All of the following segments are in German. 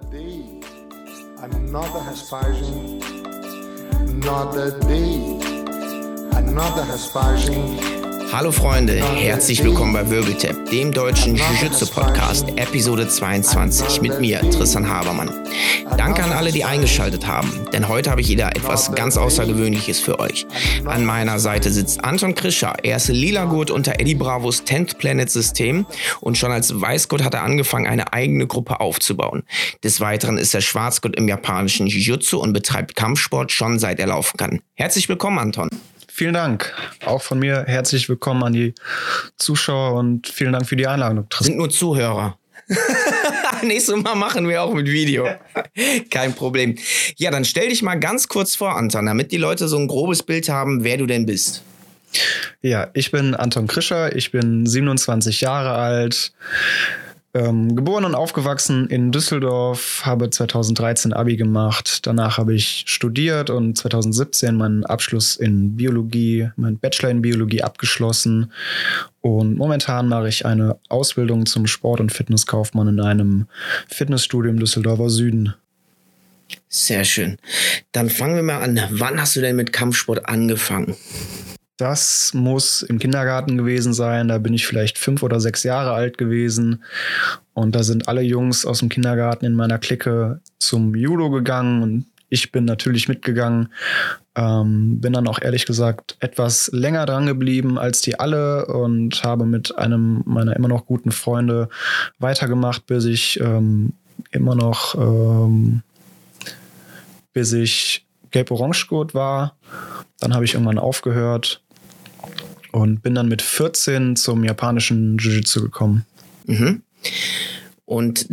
Another day, another Hespagem, another day, another Hespagem. Hallo Freunde, herzlich willkommen bei Wirbeltap, dem deutschen Jiu-Jitsu-Podcast, Episode 22 mit mir, Tristan Habermann. Danke an alle, die eingeschaltet haben, denn heute habe ich wieder etwas ganz Außergewöhnliches für euch. An meiner Seite sitzt Anton Krischer, er ist Lila-Gurt unter Eddie Bravos 10th Planet-System und schon als Weißgurt hat er angefangen, eine eigene Gruppe aufzubauen. Des Weiteren ist er Schwarzgurt im japanischen Jiu-Jitsu und betreibt Kampfsport schon seit er laufen kann. Herzlich willkommen, Anton. Vielen Dank. Auch von mir herzlich willkommen an die Zuschauer und vielen Dank für die Einladung. Sind nur Zuhörer. Nächstes Mal machen wir auch mit Video. Kein Problem. Ja, dann stell dich mal ganz kurz vor, Anton, damit die Leute so ein grobes Bild haben, wer du denn bist. Ja, ich bin Anton Krischer, ich bin 27 Jahre alt, ähm, geboren und aufgewachsen in Düsseldorf, habe 2013 Abi gemacht. Danach habe ich studiert und 2017 meinen Abschluss in Biologie, meinen Bachelor in Biologie abgeschlossen. Und momentan mache ich eine Ausbildung zum Sport- und Fitnesskaufmann in einem Fitnessstudio im Düsseldorfer Süden. Sehr schön. Dann fangen wir mal an. Wann hast du denn mit Kampfsport angefangen? Das muss im Kindergarten gewesen sein. Da bin ich vielleicht fünf oder sechs Jahre alt gewesen. Und da sind alle Jungs aus dem Kindergarten in meiner Clique zum Judo gegangen. Und ich bin natürlich mitgegangen. Ähm, bin dann auch ehrlich gesagt etwas länger dran geblieben als die alle und habe mit einem meiner immer noch guten Freunde weitergemacht, bis ich ähm, immer noch, ähm, bis ich gelb-orange-gurt war. Dann habe ich irgendwann aufgehört und bin dann mit 14 zum japanischen Jiu-Jitsu gekommen. Mhm. Und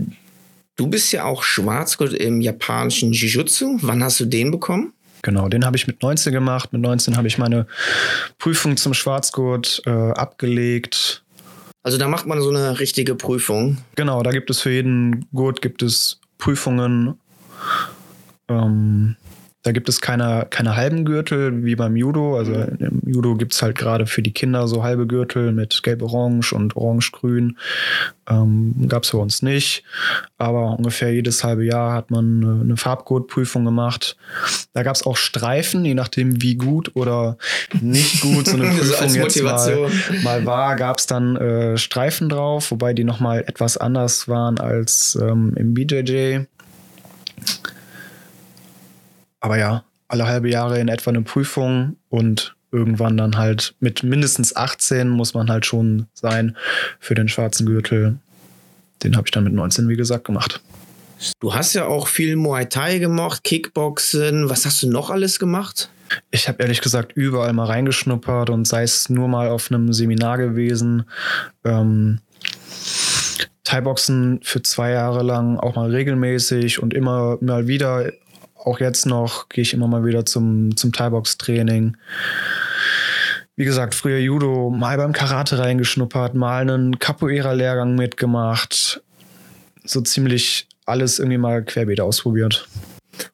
du bist ja auch Schwarzgurt im japanischen Jiu-Jitsu. Wann hast du den bekommen? Genau, den habe ich mit 19 gemacht. Mit 19 habe ich meine Prüfung zum Schwarzgurt äh, abgelegt. Also da macht man so eine richtige Prüfung. Genau, da gibt es für jeden Gurt gibt es Prüfungen. Ähm, da gibt es keine, keine halben Gürtel wie beim Judo. Also im Judo gibt es halt gerade für die Kinder so halbe Gürtel mit gelb-orange und orange-grün. Ähm, gab es bei uns nicht. Aber ungefähr jedes halbe Jahr hat man eine Farbgurtprüfung gemacht. Da gab es auch Streifen, je nachdem wie gut oder nicht gut so eine Prüfung so jetzt mal, mal war, gab es dann äh, Streifen drauf, wobei die nochmal etwas anders waren als ähm, im BJJ. Aber ja, alle halbe Jahre in etwa eine Prüfung und irgendwann dann halt mit mindestens 18 muss man halt schon sein für den schwarzen Gürtel. Den habe ich dann mit 19, wie gesagt, gemacht. Du hast ja auch viel Muay Thai gemacht, Kickboxen. Was hast du noch alles gemacht? Ich habe ehrlich gesagt überall mal reingeschnuppert und sei es nur mal auf einem Seminar gewesen. Ähm, Thai-Boxen für zwei Jahre lang auch mal regelmäßig und immer mal wieder auch jetzt noch gehe ich immer mal wieder zum, zum Thai-Box-Training. Wie gesagt, früher Judo, mal beim Karate reingeschnuppert, mal einen Capoeira-Lehrgang mitgemacht. So ziemlich alles irgendwie mal querbeet ausprobiert.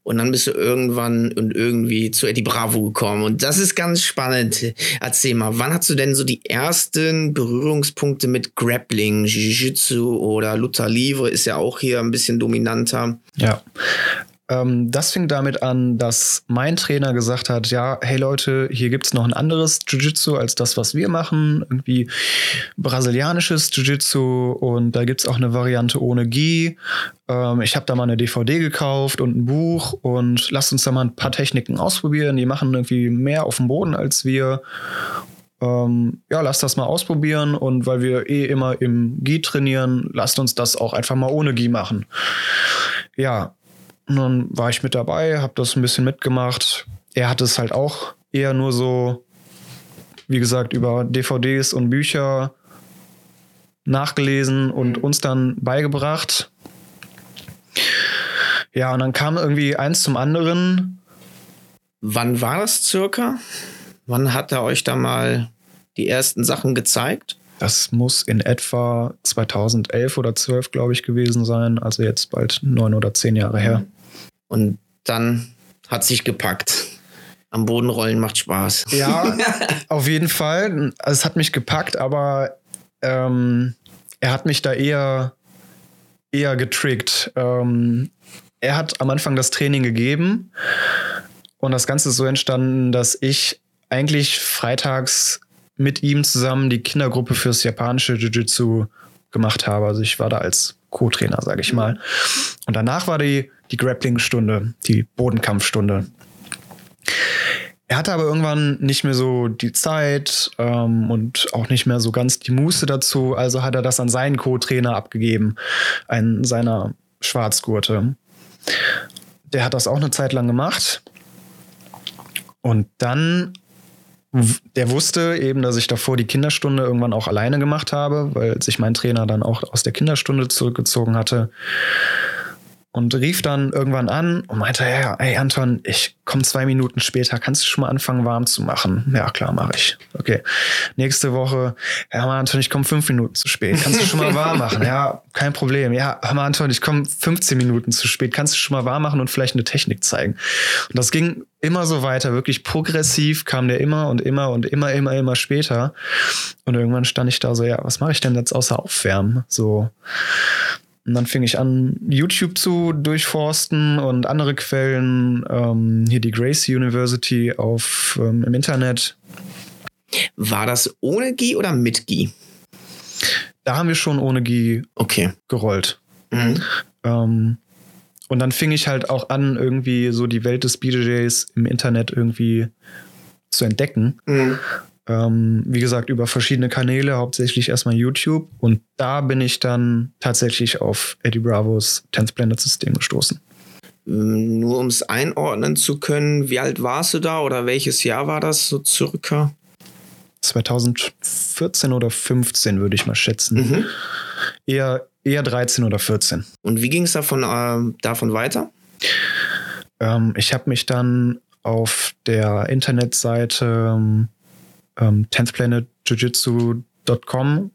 Und dann bist du irgendwann und irgendwie zu Eddie Bravo gekommen. Und das ist ganz spannend. Erzähl mal, wann hast du denn so die ersten Berührungspunkte mit Grappling, Jiu-Jitsu oder Luther Livre ist ja auch hier ein bisschen dominanter? Ja, ähm, das fing damit an, dass mein Trainer gesagt hat, ja, hey Leute, hier gibt's noch ein anderes Jiu-Jitsu als das, was wir machen. Irgendwie brasilianisches Jiu-Jitsu und da gibt's auch eine Variante ohne Gi. Ähm, ich habe da mal eine DVD gekauft und ein Buch und lasst uns da mal ein paar Techniken ausprobieren. Die machen irgendwie mehr auf dem Boden als wir. Ähm, ja, lasst das mal ausprobieren und weil wir eh immer im Gi trainieren, lasst uns das auch einfach mal ohne Gi machen. Ja, und dann war ich mit dabei, habe das ein bisschen mitgemacht. Er hat es halt auch eher nur so, wie gesagt, über DVDs und Bücher nachgelesen und mhm. uns dann beigebracht. Ja, und dann kam irgendwie eins zum anderen. Wann war das circa? Wann hat er euch da mal die ersten Sachen gezeigt? Das muss in etwa 2011 oder 12, glaube ich, gewesen sein. Also jetzt bald neun oder zehn Jahre her. Und dann hat sich gepackt. Am Boden rollen macht Spaß. Ja, auf jeden Fall. Es hat mich gepackt, aber ähm, er hat mich da eher eher getrickt. Ähm, er hat am Anfang das Training gegeben und das Ganze ist so entstanden, dass ich eigentlich freitags mit ihm zusammen die Kindergruppe fürs japanische Jiu-Jitsu gemacht habe. Also ich war da als Co-Trainer, sage ich mal. Und danach war die, die Grappling-Stunde, die Bodenkampfstunde. Er hatte aber irgendwann nicht mehr so die Zeit ähm, und auch nicht mehr so ganz die Muße dazu. Also hat er das an seinen Co-Trainer abgegeben, einen seiner Schwarzgurte. Der hat das auch eine Zeit lang gemacht. Und dann, der wusste eben, dass ich davor die Kinderstunde irgendwann auch alleine gemacht habe, weil sich mein Trainer dann auch aus der Kinderstunde zurückgezogen hatte und rief dann irgendwann an und meinte, ja, ey Anton, ich komme zwei Minuten später, kannst du schon mal anfangen warm zu machen? Ja, klar, mache ich. Okay. Nächste Woche, ja, mal Anton, ich komme fünf Minuten zu spät, kannst du schon mal warm machen? Ja, kein Problem. Ja, mal Anton, ich komme 15 Minuten zu spät, kannst du schon mal warm machen und vielleicht eine Technik zeigen? Und das ging immer so weiter, wirklich progressiv kam der immer und immer und immer, immer, immer später. Und irgendwann stand ich da so, ja, was mache ich denn jetzt außer Aufwärmen? So. Und dann fing ich an, YouTube zu durchforsten und andere Quellen, ähm, hier die Gracie University auf, ähm, im Internet. War das ohne GI oder mit GI? Da haben wir schon ohne GI okay. gerollt. Mhm. Ähm, und dann fing ich halt auch an, irgendwie so die Welt des BJJs im Internet irgendwie zu entdecken. Mhm. Ähm, wie gesagt, über verschiedene Kanäle, hauptsächlich erstmal YouTube. Und da bin ich dann tatsächlich auf Eddie Bravos 10th Planet System gestoßen. Ähm, nur um es einordnen zu können, wie alt warst du da oder welches Jahr war das so circa? 2014 oder 15 würde ich mal schätzen. Mhm. Eher, eher 13 oder 14. Und wie ging es davon, äh, davon weiter? Ähm, ich habe mich dann auf der Internetseite ähm, ähm, 10thplanetjujitsu.com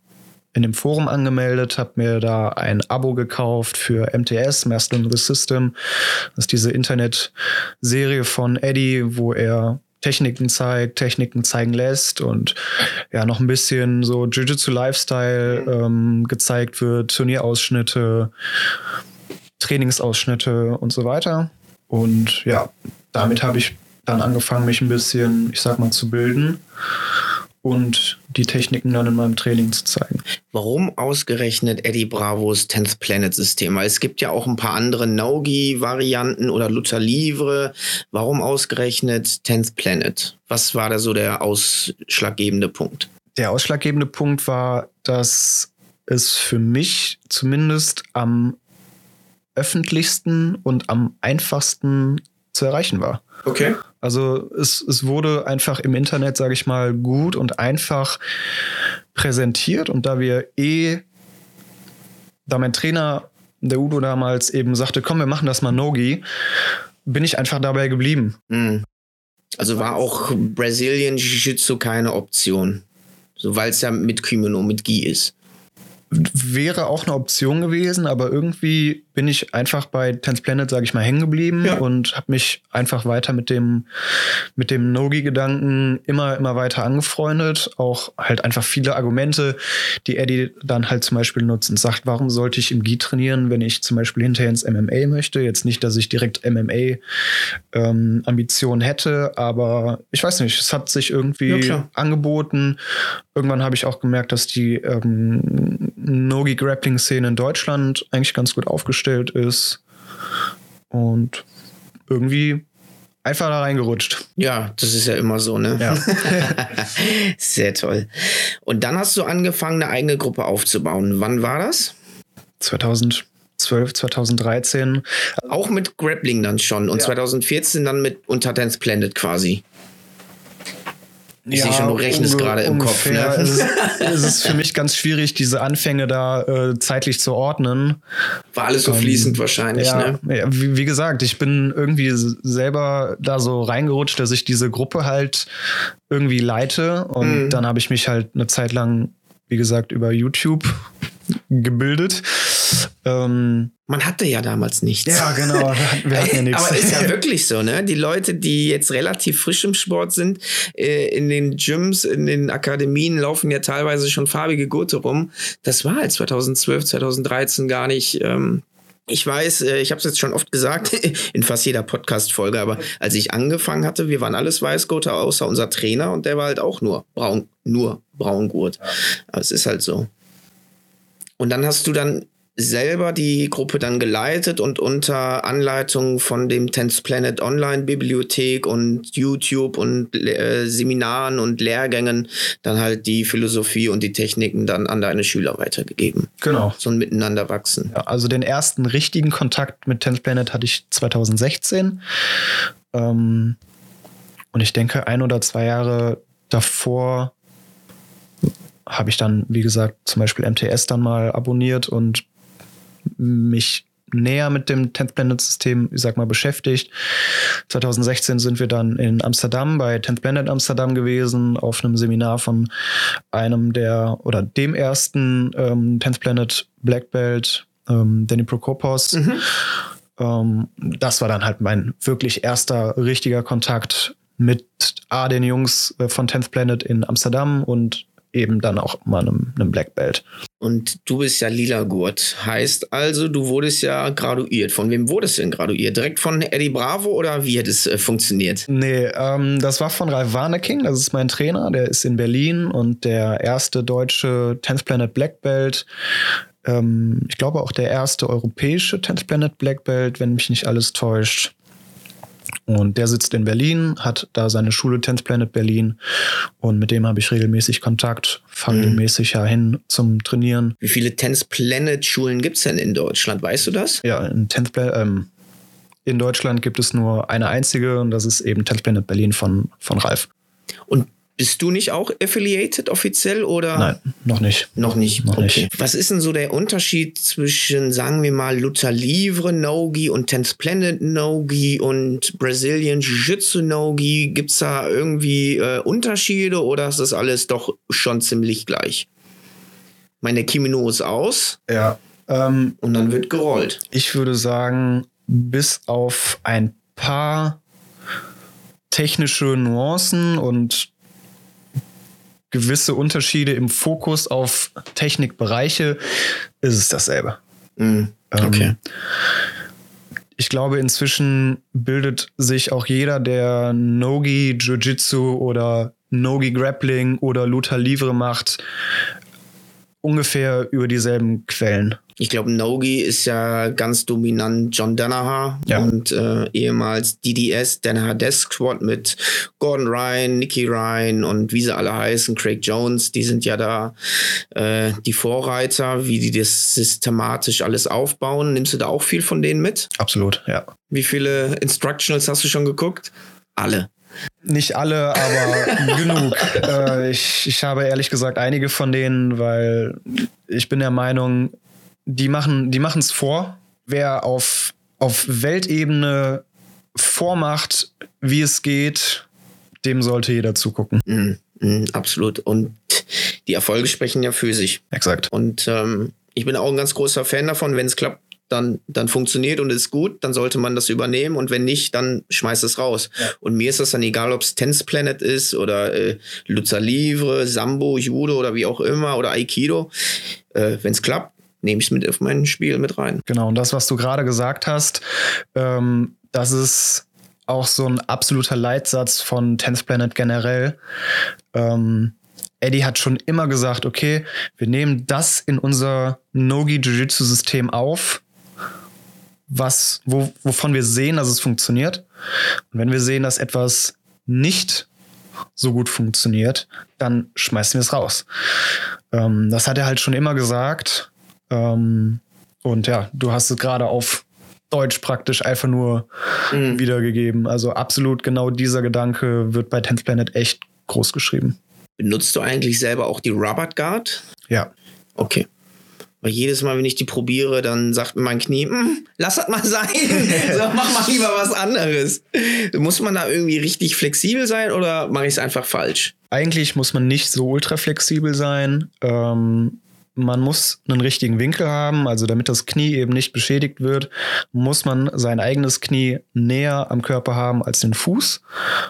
in dem Forum angemeldet, habe mir da ein Abo gekauft für MTS, Master in the System. Das ist diese Internetserie von Eddie, wo er Techniken zeigt, Techniken zeigen lässt und ja noch ein bisschen so Jiu-Jitsu Lifestyle ähm, gezeigt wird, Turnierausschnitte, Trainingsausschnitte und so weiter. Und ja, damit habe ich dann angefangen, mich ein bisschen, ich sag mal, zu bilden und die Techniken dann in meinem Training zu zeigen. Warum ausgerechnet Eddie Bravos 10th Planet System? Weil es gibt ja auch ein paar andere Nogi-Varianten oder Luther Livre. Warum ausgerechnet 10th Planet? Was war da so der ausschlaggebende Punkt? Der ausschlaggebende Punkt war, dass es für mich zumindest am öffentlichsten und am einfachsten zu erreichen war. Okay. Also es, es wurde einfach im Internet, sage ich mal, gut und einfach präsentiert. Und da wir eh, da mein Trainer, der Udo damals eben sagte, komm, wir machen das mal Nogi, bin ich einfach dabei geblieben. Mhm. Also war auch Brazilian Jiu-Jitsu keine Option. So, weil es ja mit Kimono, mit Gi ist wäre auch eine Option gewesen, aber irgendwie bin ich einfach bei Tense Planet, sage ich mal, hängen geblieben ja. und habe mich einfach weiter mit dem mit dem Nogi-Gedanken immer immer weiter angefreundet. Auch halt einfach viele Argumente, die Eddie dann halt zum Beispiel nutzt und sagt, warum sollte ich im Gi trainieren, wenn ich zum Beispiel hinterher ins MMA möchte? Jetzt nicht, dass ich direkt MMA ähm, hätte, aber ich weiß nicht, es hat sich irgendwie ja, angeboten. Irgendwann habe ich auch gemerkt, dass die ähm, Nogi-Grappling-Szene in Deutschland eigentlich ganz gut aufgestellt ist. Und irgendwie einfach da reingerutscht. Ja, das ist ja immer so, ne? Ja. Sehr toll. Und dann hast du angefangen, eine eigene Gruppe aufzubauen. Wann war das? 2012, 2013. Auch mit Grappling dann schon. Und ja. 2014 dann mit Unter Dance Planet quasi. Ich ja, sehe schon, du rechnest gerade im Kopf. Ne? Es, ist, es ist für mich ganz schwierig, diese Anfänge da äh, zeitlich zu ordnen. War alles so ähm, fließend wahrscheinlich, ja, ne? Ja, wie, wie, gesagt, ich bin irgendwie selber da so reingerutscht, dass ich diese Gruppe halt irgendwie leite. Und mhm. dann habe ich mich halt eine Zeit lang, wie gesagt, über YouTube gebildet. Ähm, Man hatte ja damals nichts. ja, genau. Wir hatten, ja nichts. Aber ist ja wirklich so, ne? Die Leute, die jetzt relativ frisch im Sport sind, äh, in den Gyms, in den Akademien laufen ja teilweise schon farbige Gurte rum. Das war halt 2012, 2013 gar nicht. Ähm, ich weiß, äh, ich habe es jetzt schon oft gesagt, in fast jeder Podcast-Folge, aber als ich angefangen hatte, wir waren alles Weißgurte, außer unser Trainer und der war halt auch nur braun, nur Braungurt. Aber es ist halt so. Und dann hast du dann selber die Gruppe dann geleitet und unter Anleitung von dem Tense Planet Online Bibliothek und YouTube und äh, Seminaren und Lehrgängen dann halt die Philosophie und die Techniken dann an deine Schüler weitergegeben. genau. So ein Miteinander wachsen. Ja, also den ersten richtigen Kontakt mit Tenth Planet hatte ich 2016. Ähm, und ich denke, ein oder zwei Jahre davor habe ich dann, wie gesagt, zum Beispiel MTS dann mal abonniert und mich näher mit dem Tenth Planet System, ich sag mal, beschäftigt. 2016 sind wir dann in Amsterdam bei Tenth Planet Amsterdam gewesen, auf einem Seminar von einem der oder dem ersten ähm, Tenth Planet Black Belt, ähm, Danny Prokopos. Ähm, das war dann halt mein wirklich erster richtiger Kontakt mit A, den Jungs äh, von Tenth Planet in Amsterdam und eben dann auch mal einem, einem Black Belt. Und du bist ja lila Gurt. Heißt also, du wurdest ja graduiert. Von wem wurdest du denn graduiert? Direkt von Eddie Bravo oder wie hat es äh, funktioniert? Nee, ähm, das war von Ralf Warnecking, das ist mein Trainer, der ist in Berlin und der erste deutsche Tenth Planet Black Belt. Ähm, ich glaube auch der erste europäische Tenth Planet Black Belt, wenn mich nicht alles täuscht. Und der sitzt in Berlin, hat da seine Schule Tenth Planet Berlin und mit dem habe ich regelmäßig Kontakt, fahre Mhm. regelmäßig ja hin zum Trainieren. Wie viele Tense Planet Schulen gibt es denn in Deutschland? Weißt du das? Ja, in, Tenth Pla- ähm, in Deutschland gibt es nur eine einzige und das ist eben Tenth Planet Berlin von, von Ralf. Und bist du nicht auch affiliated offiziell oder? Nein, noch nicht. Noch nicht. Noch okay. nicht. Was ist denn so der Unterschied zwischen, sagen wir mal, Luther Livre Nogi und Tense Planet Nogi und Brazilian Jiu-Jitsu Nogi? Gibt es da irgendwie äh, Unterschiede oder ist das alles doch schon ziemlich gleich? Meine Kimino ist aus Ja. Ähm, und dann wird gerollt. ich würde sagen, bis auf ein paar technische Nuancen und gewisse Unterschiede im Fokus auf Technikbereiche ist es dasselbe. Ähm, Okay. Ich glaube, inzwischen bildet sich auch jeder, der Nogi Jiu-Jitsu oder Nogi Grappling oder Luta Livre macht, ungefähr über dieselben Quellen. Ich glaube, Nogi ist ja ganz dominant John Danaher Ja. und äh, ehemals DDS, Danaher Desk Squad mit Gordon Ryan, Nicky Ryan und wie sie alle heißen, Craig Jones, die sind ja da äh, die Vorreiter, wie die das systematisch alles aufbauen. Nimmst du da auch viel von denen mit? Absolut, ja. Wie viele Instructionals hast du schon geguckt? Alle. Nicht alle, aber genug. Äh, ich, ich habe ehrlich gesagt einige von denen, weil ich bin der Meinung, die machen die machen es vor. Wer auf, auf Weltebene vormacht, wie es geht, dem sollte jeder zugucken. Mhm, mhm, absolut. Und die Erfolge sprechen ja für sich. Exakt. Und ähm, ich bin auch ein ganz großer Fan davon, wenn es klappt, dann, dann funktioniert und ist gut, dann sollte man das übernehmen und wenn nicht, dann schmeißt es raus. Und mir ist das dann egal, ob es Tense Planet ist oder äh, Lucha Livre, Sambo, Judo oder wie auch immer oder Aikido. Äh, wenn es klappt, nehme ich es mit auf mein Spiel mit rein. Genau, und das, was du gerade gesagt hast, ähm, das ist auch so ein absoluter Leitsatz von Tenth Planet generell. Ähm, Eddie hat schon immer gesagt, okay, wir nehmen das in unser Nogi Jiu-Jitsu-System auf, was, wo, wovon wir sehen, dass es funktioniert. Und wenn wir sehen, dass etwas nicht so gut funktioniert, dann schmeißen wir es raus. Ähm, das hat er halt schon immer gesagt. Ähm, und ja, du hast es gerade auf Deutsch praktisch einfach nur Mhm. wiedergegeben. Also absolut genau dieser Gedanke wird bei Tenth Planet echt groß geschrieben. Benutzt du eigentlich selber auch die Robert Guard? Ja. Okay. Weil jedes Mal, wenn ich die probiere, dann sagt mir mein Knie, "Hm, lass das mal sein. so, mach mal lieber was anderes. Muss man da irgendwie richtig flexibel sein oder mache ich es einfach falsch? Eigentlich muss man nicht so ultra flexibel sein. Ähm, man muss einen richtigen Winkel haben, also damit das Knie eben nicht beschädigt wird, muss man sein eigenes Knie näher am Körper haben als den Fuß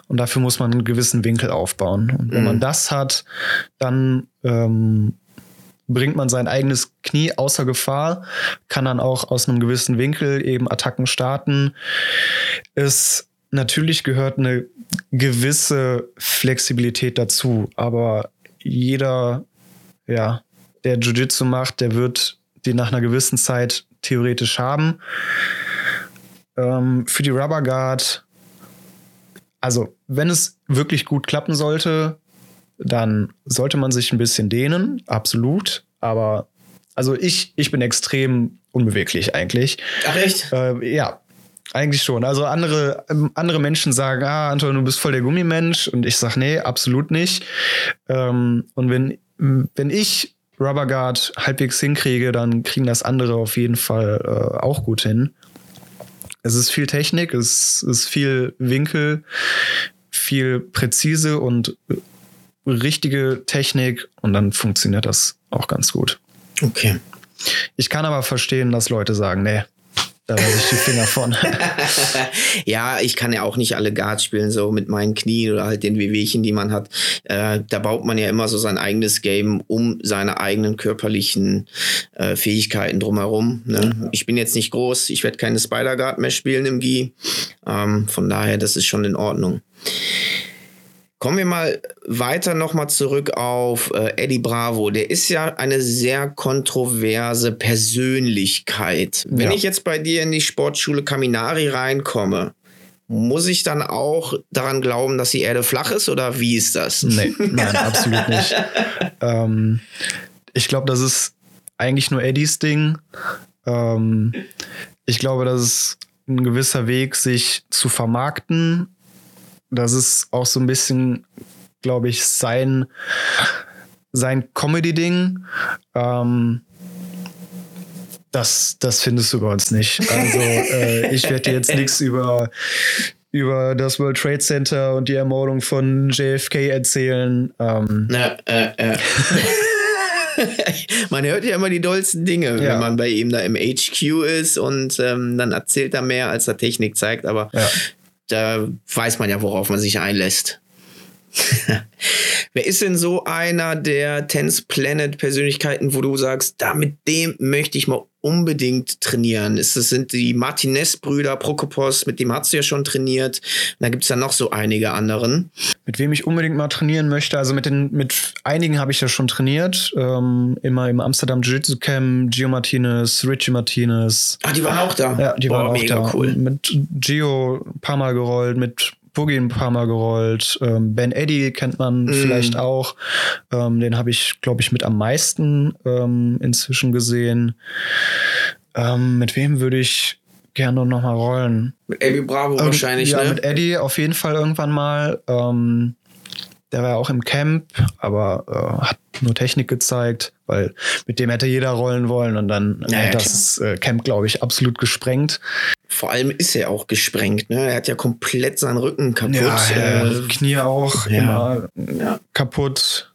und dafür muss man einen gewissen Winkel aufbauen. Und wenn Mhm. man das hat, dann ähm, bringt man sein eigenes Knie außer Gefahr, kann dann auch aus einem gewissen Winkel eben Attacken starten. Es natürlich gehört eine gewisse Flexibilität dazu, aber jeder, ja, der Jiu-Jitsu macht, der wird die nach einer gewissen Zeit theoretisch haben. Ähm, für die Rubber Guard, also wenn es wirklich gut klappen sollte, dann sollte man sich ein bisschen dehnen, absolut. Aber also ich, ich bin extrem unbeweglich eigentlich. Ach echt? Äh, ja, eigentlich schon. Also andere, ähm, andere Menschen sagen, ah, Anton, du bist voll der Gummimensch. Und ich sage, nee, absolut nicht. Ähm, und wenn, wenn ich Rubber Guard halbwegs hinkriege, dann kriegen das andere auf jeden Fall äh, auch gut hin. Es ist viel Technik, es ist viel Winkel, viel präzise und richtige Technik und dann funktioniert das auch ganz gut. Okay. Ich kann aber verstehen, dass Leute sagen, nee, da lasse ich die Finger von. ja, ich kann ja auch nicht alle Guards spielen, so mit meinen Knien oder halt den Wehwehchen, die man hat. Äh, da baut man ja immer so sein eigenes Game um seine eigenen körperlichen äh, Fähigkeiten drumherum. Ne? Ich bin jetzt nicht groß, ich werde keine Spider-Guard mehr spielen im Gi. Ähm, von daher, das ist schon in Ordnung. Kommen wir mal weiter nochmal zurück auf äh, Eddie Bravo. Der ist ja eine sehr kontroverse Persönlichkeit. Wenn Ja. ich jetzt bei dir in die Sportschule Kaminari reinkomme, muss ich dann auch daran glauben, dass die Erde flach ist oder wie ist das? nee, nein, absolut nicht. ähm, ich glaube, das ist eigentlich nur Eddies Ding. Ähm, ich glaube, das ist ein gewisser Weg, sich zu vermarkten. Das ist auch so ein bisschen, glaube ich, sein, sein Comedy-Ding. Ähm, das, das findest du bei uns nicht. Also äh, ich werde dir jetzt nichts über, über das World Trade Center und die Ermordung von JFK erzählen. Ähm, Na, äh, äh. man hört ja immer die dollsten Dinge, Ja. wenn man bei ihm da im HQ ist und ähm, dann erzählt er mehr, als er Technik zeigt, aber Ja. Da weiß man ja, worauf man sich einlässt. Wer ist denn so einer der Tense Planet Persönlichkeiten, wo du sagst, da mit dem möchte ich mal unbedingt trainieren? Das sind die Martinez-Brüder, Prokopos, mit dem hast du ja schon trainiert. Und da gibt es ja noch so einige anderen. Mit wem ich unbedingt mal trainieren möchte, also mit den mit einigen habe ich ja schon trainiert. Ähm, immer im Amsterdam Jiu-Jitsu Camp, Gio Martinez, Richie Martinez. Ah, die waren auch da. Ja, die Boah, waren auch mega da. cool. Mit Gio ein paar Mal gerollt, mit Boogie ein paar Mal gerollt. Ähm, ben Eddy kennt man Mm. vielleicht auch. Ähm, den habe ich, glaube ich, mit am meisten ähm, inzwischen gesehen. Ähm, mit wem würde ich gerne noch mal rollen? Mit Abby Bravo wahrscheinlich, ja, ne? mit Eddie auf jeden Fall irgendwann mal. Ähm, der war ja auch im Camp, aber äh, hat nur Technik gezeigt, weil mit dem hätte jeder rollen wollen und dann Ja, ja, hätte das äh, Camp, glaube ich, absolut gesprengt. Vor allem ist er auch gesprengt, ne? Er hat ja komplett seinen Rücken kaputt. äh, äh, Knie auch ja. immer ja, kaputt,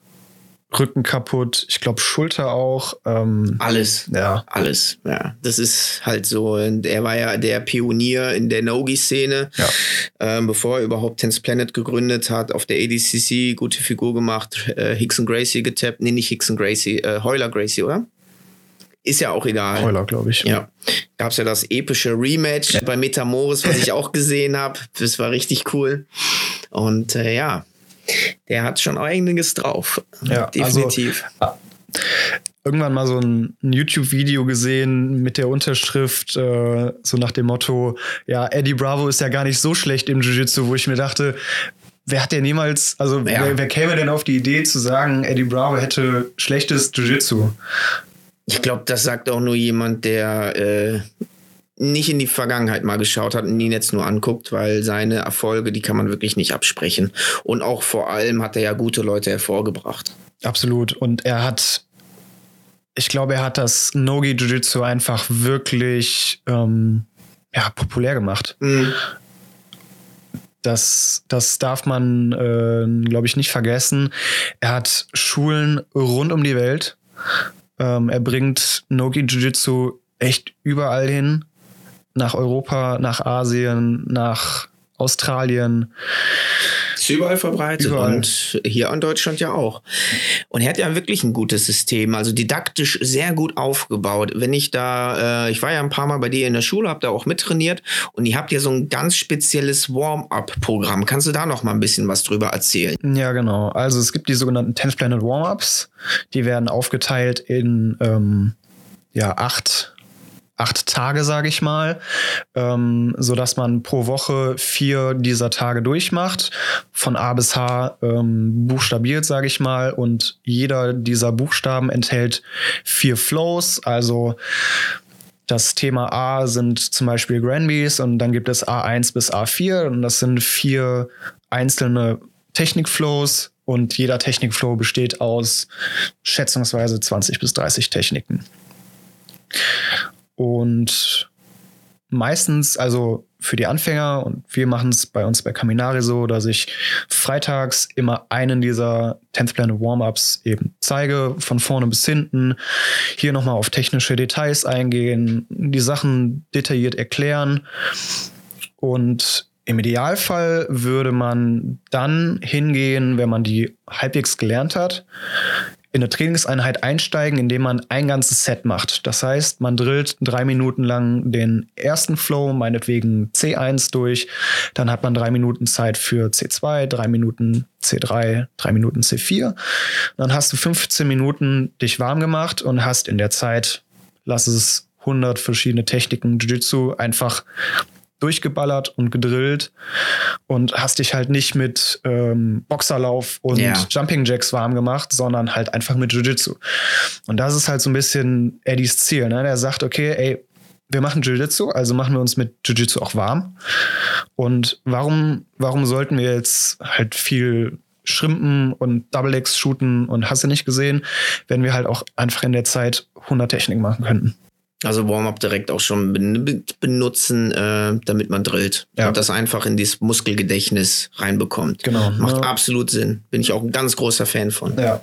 Rücken kaputt, ich glaube Schulter auch. Ähm, alles. ja, Alles, ja. Das ist halt so. Und er war ja der Pionier in der Nogi-Szene, Ja. ähm, bevor er überhaupt Tense Planet gegründet hat, auf der ADCC gute Figur gemacht, äh, Hicks und Gracie getappt. Nee, nicht Hicks und Gracie, äh, Heuler Gracie, oder? Ist ja auch egal. Heuler, glaube ich. Ja, gab es ja das epische Rematch bei Metamoris, was ich auch gesehen habe. Das war richtig cool. Und äh, ja, der hat schon einiges drauf. Ja, definitiv. irgendwann mal so ein, ein YouTube-Video gesehen mit der Unterschrift, äh, so nach dem Motto, ja, Eddie Bravo ist ja gar nicht so schlecht im Jiu-Jitsu, wo ich mir dachte, wer hat denn niemals, also Ja. wer, wer käme denn auf die Idee zu sagen, Eddie Bravo hätte schlechtes Jiu-Jitsu? Ich glaube, das sagt auch nur jemand, der äh, nicht in die Vergangenheit mal geschaut hat und ihn jetzt nur anguckt, weil seine Erfolge, die kann man wirklich nicht absprechen. Und auch vor allem hat er ja gute Leute hervorgebracht. Absolut. Und er hat, ich glaube, er hat das Nogi Jiu-Jitsu einfach wirklich ähm, ja, populär gemacht. Mhm. Das, das darf man, äh, glaube ich, nicht vergessen. Er hat Schulen rund um die Welt Ähm, er bringt Nogi Jiu-Jitsu echt überall hin. Nach Europa, nach Asien, nach Australien. Ist überall verbreitet überall. und hier in Deutschland ja auch. Und er hat ja wirklich ein gutes System, also didaktisch sehr gut aufgebaut. Wenn ich da, äh, ich war ja ein paar Mal bei dir in der Schule, hab da auch mittrainiert und ihr habt ja so ein ganz spezielles Warm-up-Programm. Kannst du da noch mal ein bisschen was drüber erzählen? Ja, genau. Also es gibt die sogenannten 10 Planet Warm-ups. Die werden aufgeteilt in ähm, ja, acht acht Tage, sage ich mal, ähm, so dass man pro Woche vier dieser Tage durchmacht, von A bis H ähm, buchstabiert, sage ich mal, und jeder dieser Buchstaben enthält vier Flows, also das Thema A sind zum Beispiel Granbys und dann gibt es A1 bis A4 und das sind vier einzelne Technikflows. Und jeder Technikflow besteht aus schätzungsweise 20 bis 30 Techniken. Und meistens, also für die Anfänger, und wir machen es bei uns bei Kaminari so, dass ich freitags immer einen dieser 10th Planet Warm-Ups eben zeige, von vorne bis hinten. Hier nochmal auf technische Details eingehen, die Sachen detailliert erklären. Und im Idealfall würde man dann hingehen, wenn man die halbwegs gelernt hat, in eine Trainingseinheit einsteigen, indem man ein ganzes Set macht. Das heißt, man drillt drei Minuten lang den ersten Flow, meinetwegen C1 durch, dann hat man drei Minuten Zeit für C2, drei Minuten C3, drei Minuten C4. Dann hast du 15 Minuten dich warm gemacht und hast in der Zeit, lass es 100 verschiedene Techniken Jiu-Jitsu einfach durchgeballert und gedrillt und hast dich halt nicht mit ähm, Boxerlauf und ja. Jumping Jacks warm gemacht, sondern halt einfach mit Jiu-Jitsu. Und das ist halt so ein bisschen Eddies Ziel. Ne? Der sagt, okay, ey, wir machen Jiu-Jitsu, also machen wir uns mit Jiu-Jitsu auch warm. Und warum, warum sollten wir jetzt halt viel Schrimpen und Double Legs shooten und hast du nicht gesehen, wenn wir halt auch einfach in der Zeit 100 Techniken machen könnten? Also Warm-up direkt auch schon benutzen, äh, damit man drillt. Ja. Und das einfach in dieses Muskelgedächtnis reinbekommt. Genau. Macht ja. absolut Sinn. Bin ich auch ein ganz großer Fan von. Ja.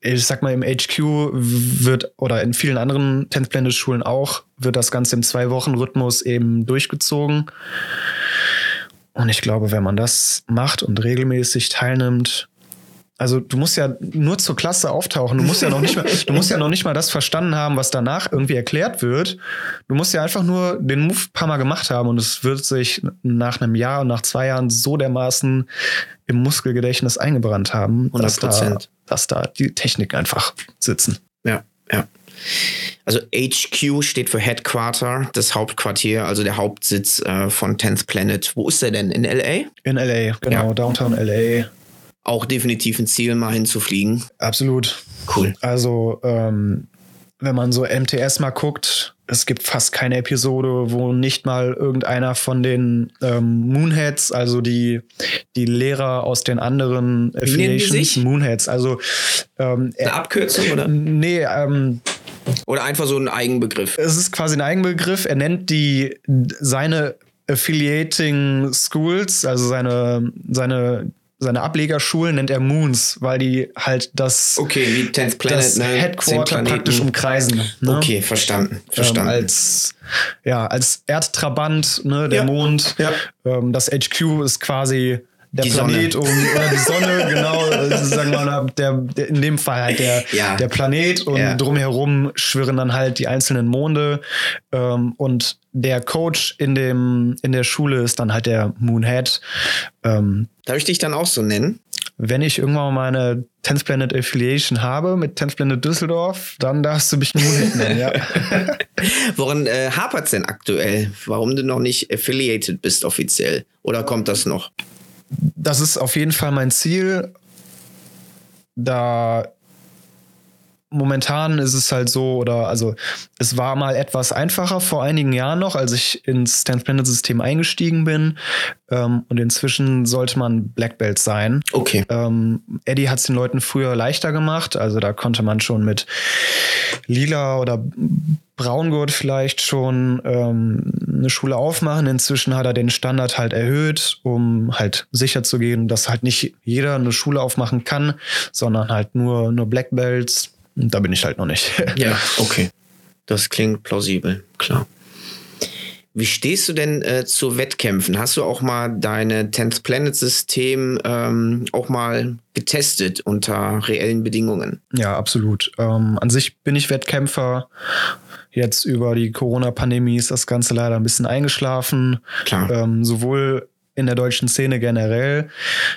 Ich sag mal, im HQ wird, oder in vielen anderen Tenth Planet Schulen auch, wird das Ganze im Zwei-Wochen-Rhythmus eben durchgezogen. Und ich glaube, wenn man das macht und regelmäßig teilnimmt, also du musst ja nur zur Klasse auftauchen. Du musst ja noch nicht mal, du musst ja noch nicht mal das verstanden haben, was danach irgendwie erklärt wird. Du musst ja einfach nur den Move ein paar Mal gemacht haben und es wird sich nach einem Jahr und nach zwei Jahren so dermaßen im Muskelgedächtnis eingebrannt haben, 100%. Dass, da, dass da die Techniken einfach sitzen. Ja, ja. Also HQ steht für Headquarter, das Hauptquartier, also der Hauptsitz äh, von 10th Planet. Wo ist der denn? In LA? In LA, genau, ja. Downtown LA auch definitiv ein Ziel, mal hinzufliegen. Absolut. Cool. Also, ähm, wenn man so MTS mal guckt, es gibt fast keine Episode, wo nicht mal irgendeiner von den ähm, Moonheads, also die, die Lehrer aus den anderen Affiliations, Moonheads, also ähm, eine Abkürzung oder? Nee, ähm, oder einfach so ein Eigenbegriff. Es ist quasi ein Eigenbegriff. Er nennt die seine Affiliating Schools, also seine, seine seine Ablegerschulen nennt er Moons, weil die halt das, okay, wie Tenth Planet, das ne? Headquarter praktisch umkreisen. Ne? Okay, verstanden. verstanden. Ähm, als, ja, als Erdtrabant, ne, der ja. Mond. Ja. Ähm, das HQ ist quasi der die Planet Sonne. um oder die Sonne, genau, sagen wir mal, der, der, in dem Fall halt der, ja. der Planet und Ja. drumherum schwirren dann halt die einzelnen Monde ähm, und der Coach in dem in der Schule ist dann halt der Moonhead. Ähm, Darf ich dich dann auch so nennen? wenn ich irgendwann mal meine 10th Planet Affiliation habe mit 10th Planet Düsseldorf, dann darfst du mich Moonhead nennen, ja. Woran äh, hapert es denn aktuell? Warum du noch nicht affiliated bist offiziell? Oder kommt das noch? Das ist auf jeden Fall mein Ziel. Da momentan ist es halt so, oder also es war mal etwas einfacher vor einigen Jahren noch, als ich ins 10th Planet System eingestiegen bin. Ähm, und inzwischen sollte man Black Belt sein. Okay. Ähm, Eddie hat es den Leuten früher leichter gemacht. Also da konnte man schon mit lila oder Braungurt vielleicht schon ähm, eine Schule aufmachen. Inzwischen hat er den Standard halt erhöht, um halt sicher zu gehen, dass halt nicht jeder eine Schule aufmachen kann, sondern halt nur, nur Black Belts Da bin ich halt noch nicht. ja, okay. Das klingt plausibel, klar. Wie stehst du denn äh, zu Wettkämpfen? Hast du auch mal deine 10th Planet System ähm, auch mal getestet unter reellen Bedingungen? Ja, absolut. Ähm, an sich bin ich Wettkämpfer. Jetzt über die Corona-Pandemie ist das Ganze leider ein bisschen eingeschlafen. Klar. Ähm, sowohl in der deutschen Szene generell.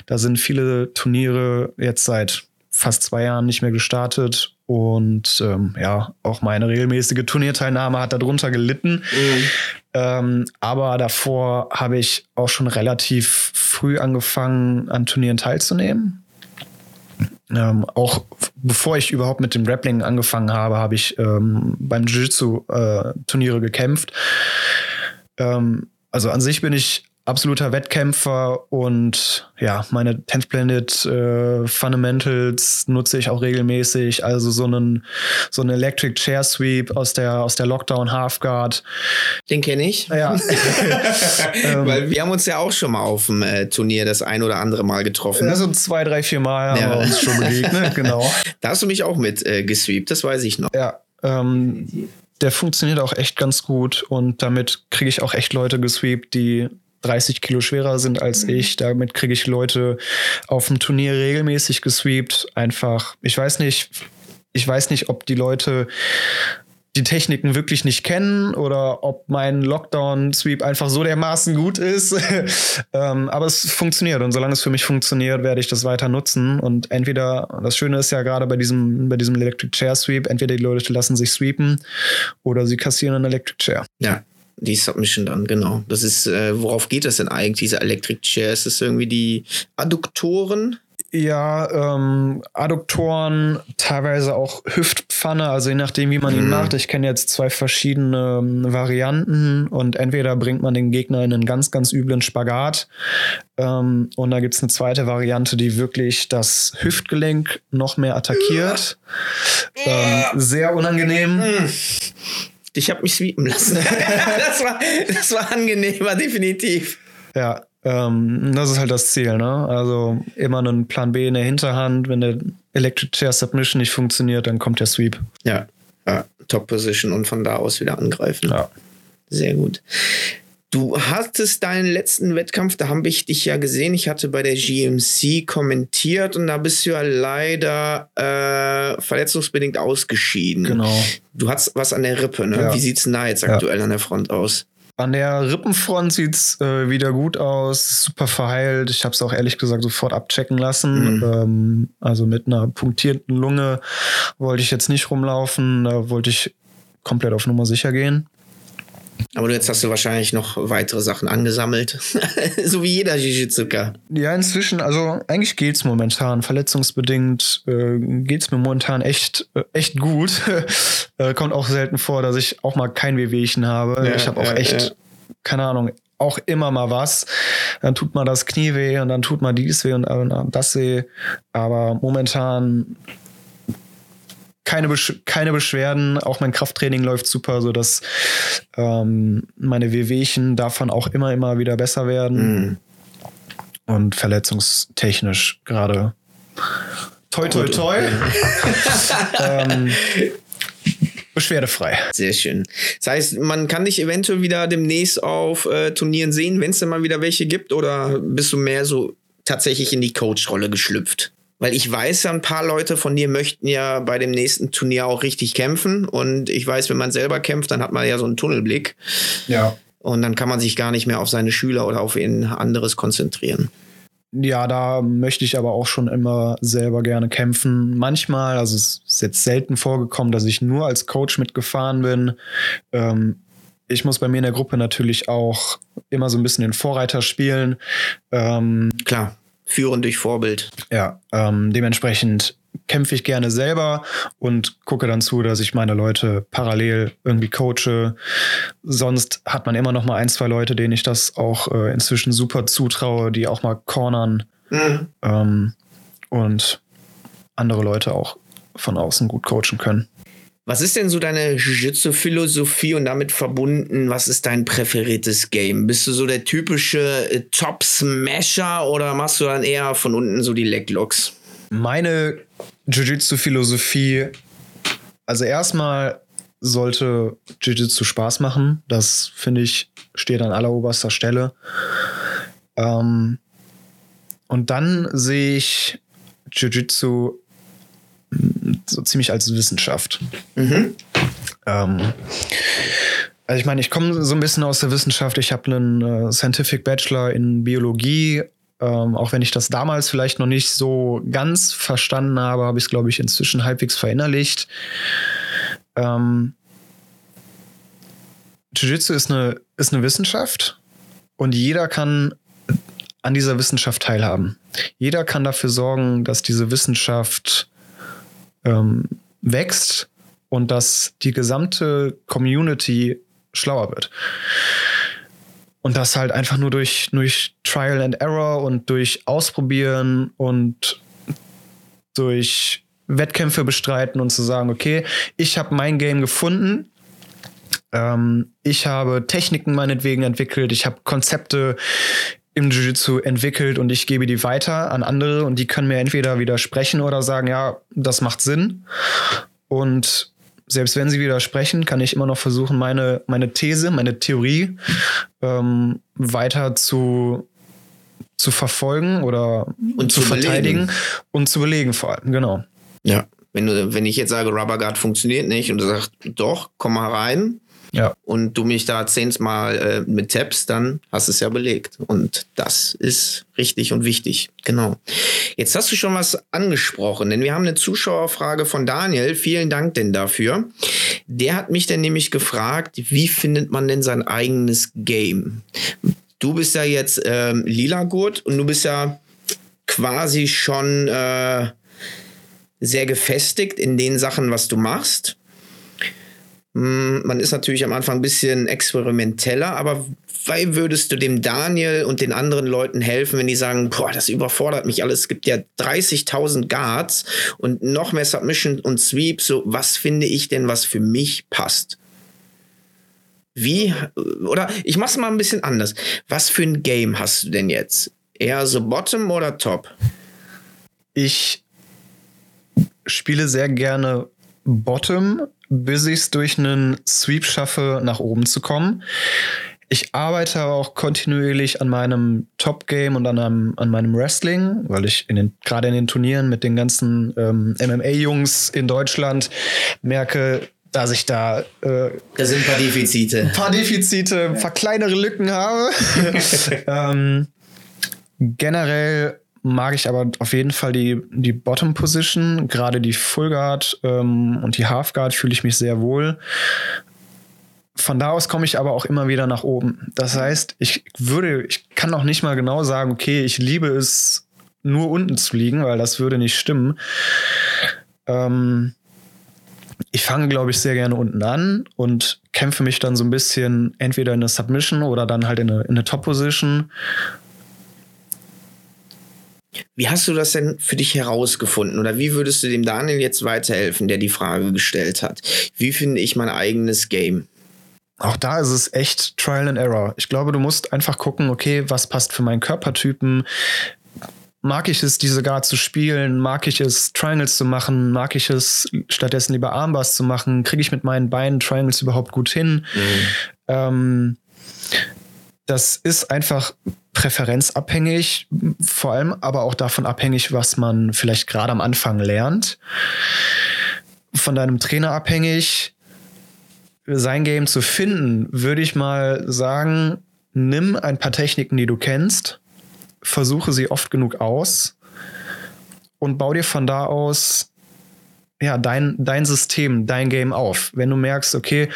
Da sind viele Turniere jetzt seit fast zwei Jahren nicht mehr gestartet. Und ähm, ja, auch meine regelmäßige Turnierteilnahme hat darunter gelitten. Mhm. Ähm, aber davor habe ich auch schon relativ früh angefangen, an Turnieren teilzunehmen. Ähm, auch bevor ich überhaupt mit dem Grappling angefangen habe, habe ich ähm, beim Jiu-Jitsu äh, Turniere gekämpft. Ähm, also an sich bin ich absoluter Wettkämpfer und ja, meine 10th Planet äh, Fundamentals nutze ich auch regelmäßig. Also so einen so einen Electric Chair Sweep aus der aus der Lockdown Half Guard. Den kenne ich. Ja. Ähm. Weil wir haben uns ja auch schon mal auf dem äh, Turnier das ein oder andere Mal getroffen. Also zwei, drei, vier Mal ja. haben wir uns schon begegnet, genau. Da hast du mich auch mit äh, gesweept, das weiß ich noch. Ja. Ähm, der funktioniert auch echt ganz gut und damit kriege ich auch echt Leute gesweept, die 30 Kilo schwerer sind als mhm. ich. Damit kriege ich Leute auf dem Turnier regelmäßig gesweept. Einfach, ich weiß nicht, ich weiß nicht, ob die Leute die Techniken wirklich nicht kennen oder ob mein Lockdown-Sweep einfach so dermaßen gut ist. ähm, aber es funktioniert und solange es für mich funktioniert, werde ich das weiter nutzen. Und entweder, das Schöne ist ja gerade bei diesem, bei diesem Electric Chair Sweep, entweder die Leute lassen sich sweepen oder sie kassieren einen Electric Chair. Ja, die Submission dann, genau. Das ist, äh, worauf geht das denn eigentlich, diese Electric Chair? Ist das irgendwie die Adduktoren? Ja, ähm, Adduktoren, teilweise auch Hüftpfanne, also je nachdem, wie man ihn mhm. macht. Ich kenne jetzt zwei verschiedene ähm, Varianten und entweder bringt man den Gegner in einen ganz, ganz üblen Spagat ähm, und da gibt es eine zweite Variante, die wirklich das Hüftgelenk noch mehr attackiert. Ähm, sehr unangenehm. Mhm. Ich habe mich sweepen lassen. das, war, das war angenehmer, definitiv. Ja, ähm, das ist halt das Ziel, ne? Also immer einen Plan B in der Hinterhand. Wenn der Electric Chair Submission nicht funktioniert, dann kommt der Sweep. Ja, ja Top Position und von da aus wieder angreifen. Ja. Sehr gut. Du hattest deinen letzten Wettkampf, da habe ich dich ja gesehen. Ich hatte bei der GMC kommentiert und da bist du ja leider äh, verletzungsbedingt ausgeschieden. Genau. Du hast was an der Rippe, ne? Ja. Wie sieht's denn da jetzt aktuell ja. an der Front aus? An der Rippenfront sieht's äh, wieder gut aus, super verheilt. Ich habe es auch ehrlich gesagt sofort abchecken lassen. Mhm. Ähm, also mit einer punktierten Lunge wollte ich jetzt nicht rumlaufen, da wollte ich komplett auf Nummer sicher gehen. Aber jetzt hast du wahrscheinlich noch weitere Sachen angesammelt. so wie jeder Jiu-Jitsuka. Ja, inzwischen, also eigentlich geht es momentan. Verletzungsbedingt äh, es mir momentan echt, äh, echt gut. äh, kommt auch selten vor, dass ich auch mal kein Wehwehchen habe. Ja, ich habe auch ja, echt, ja. keine Ahnung, auch immer mal was. Dann tut mal das Knie weh und dann tut mal dies weh und, und das weh. Aber momentan keine, Besch keine Beschwerden, auch mein Krafttraining läuft super, sodass ähm, meine Wehwehchen davon auch immer, immer wieder besser werden. Mhm. Und verletzungstechnisch gerade toi toi toi. ähm, beschwerdefrei. Sehr schön. Das heißt, man kann dich eventuell wieder demnächst auf äh, Turnieren sehen, wenn es denn mal wieder welche gibt, oder bist du mehr so tatsächlich in die Coach-Rolle geschlüpft? Weil ich weiß ja, ein paar Leute von dir möchten ja bei dem nächsten Turnier auch richtig kämpfen. Und ich weiß, wenn man selber kämpft, dann hat man ja so einen Tunnelblick. Ja. Und dann kann man sich gar nicht mehr auf seine Schüler oder auf ein anderes konzentrieren. Ja, da möchte ich aber auch schon immer selber gerne kämpfen. Manchmal, also es ist jetzt selten vorgekommen, dass ich nur als Coach mitgefahren bin. Ähm, ich muss bei mir in der Gruppe natürlich auch immer so ein bisschen den Vorreiter spielen. Ähm, Klar führen durch Vorbild. Ja, ähm, dementsprechend kämpfe ich gerne selber und gucke dann zu, dass ich meine Leute parallel irgendwie coache. Sonst hat man immer noch mal ein, zwei Leute, denen ich das auch äh, inzwischen super zutraue, die auch mal cornern mhm. ähm, und andere Leute auch von außen gut coachen können. Was ist denn so deine Jiu-Jitsu-Philosophie und damit verbunden, was ist dein präferiertes Game? Bist du so der typische äh, Top-Smasher oder machst du dann eher von unten so die Leglocks? Meine Jiu-Jitsu-Philosophie Also erstmal sollte Jiu-Jitsu Spaß machen. Das finde ich steht an alleroberster Stelle. Ähm, und dann sehe ich Jiu-Jitsu so ziemlich als Wissenschaft. Mhm. Ähm, also ich meine, ich komme so ein bisschen aus der Wissenschaft. Ich habe einen äh, Scientific Bachelor in Biologie. Ähm, auch wenn ich das damals vielleicht noch nicht so ganz verstanden habe, habe ich es, glaube ich, inzwischen halbwegs verinnerlicht. Ähm, Jiu-Jitsu ist eine, ist eine Wissenschaft und jeder kann an dieser Wissenschaft teilhaben. Jeder kann dafür sorgen, dass diese Wissenschaft ähm, wächst und dass die gesamte Community schlauer wird. Und das halt einfach nur durch, durch Trial and Error und durch Ausprobieren und durch Wettkämpfe bestreiten und zu sagen, okay, ich habe mein Game gefunden. Ähm, ich habe Techniken meinetwegen entwickelt, ich habe Konzepte im Jiu-Jitsu entwickelt und ich gebe die weiter an andere und die können mir entweder widersprechen oder sagen, ja, das macht Sinn. Und selbst wenn sie widersprechen, kann ich immer noch versuchen, meine, meine These, meine Theorie ähm, weiter zu, zu verfolgen oder und zu, zu verteidigen und zu belegen vor allem, genau. Ja, wenn, du, wenn ich jetzt sage, Rubber Guard funktioniert nicht und du sagst, doch, komm mal rein, ja. und du mich da zehnmal äh, mit tappst, dann hast es ja belegt. Und das ist richtig und wichtig. Genau. Jetzt hast du schon was angesprochen, denn wir haben eine Zuschauerfrage von Daniel. Vielen Dank denn dafür. Der hat mich dann nämlich gefragt, wie findet man denn sein eigenes Game? Du bist ja jetzt ähm, lila Gurt und du bist ja quasi schon äh, sehr gefestigt in den Sachen, was du machst. Hm, man ist natürlich am Anfang ein bisschen experimenteller, aber wie würdest du dem Daniel und den anderen Leuten helfen, wenn die sagen, boah, das überfordert mich alles, es gibt ja 30.000 Guards und noch mehr Submission und Sweep, so was finde ich denn, was für mich passt? Wie, oder ich mach's mal ein bisschen anders. Was für ein Game hast du denn jetzt? Eher so Bottom oder Top? Ich spiele sehr gerne Bottom, bis ich es durch einen Sweep schaffe, nach oben zu kommen. Ich arbeite auch kontinuierlich an meinem Top-Game und an, einem, an meinem Wrestling, weil ich in den, gerade in den Turnieren mit den ganzen ähm, MMA-Jungs in Deutschland merke, dass ich da. Äh, da sind ein paar Defizite. Ein paar Defizite, ein paar kleinere Lücken habe. ähm, generell mag ich aber auf jeden Fall die, die Bottom Position, gerade die Full Guard ähm, und die Half Guard fühle ich mich sehr wohl. Von da aus komme ich aber auch immer wieder nach oben. Das heißt, ich würde, ich kann auch nicht mal genau sagen, okay, ich liebe es, nur unten zu liegen, weil das würde nicht stimmen. Ähm, ich fange, glaube ich, sehr gerne unten an und kämpfe mich dann so ein bisschen entweder in eine Submission oder dann halt in eine, in eine Top-Position wie hast du das denn für dich herausgefunden oder wie würdest du dem Daniel jetzt weiterhelfen, der die Frage gestellt hat? Wie finde ich mein eigenes Game? Auch da ist es echt Trial and Error. Ich glaube, du musst einfach gucken, okay, was passt für meinen Körpertypen? Mag ich es, diese Guard zu spielen? Mag ich es, Triangles zu machen? Mag ich es, stattdessen lieber Armbars zu machen? Kriege ich mit meinen Beinen Triangles überhaupt gut hin? Mhm. Ähm, das ist einfach präferenzabhängig, vor allem aber auch davon abhängig, was man vielleicht gerade am Anfang lernt. Von deinem Trainer abhängig, sein Game zu finden, würde ich mal sagen, nimm ein paar Techniken, die du kennst, versuche sie oft genug aus und bau dir von da aus ja, dein, dein System, dein Game auf. Wenn du merkst, okay,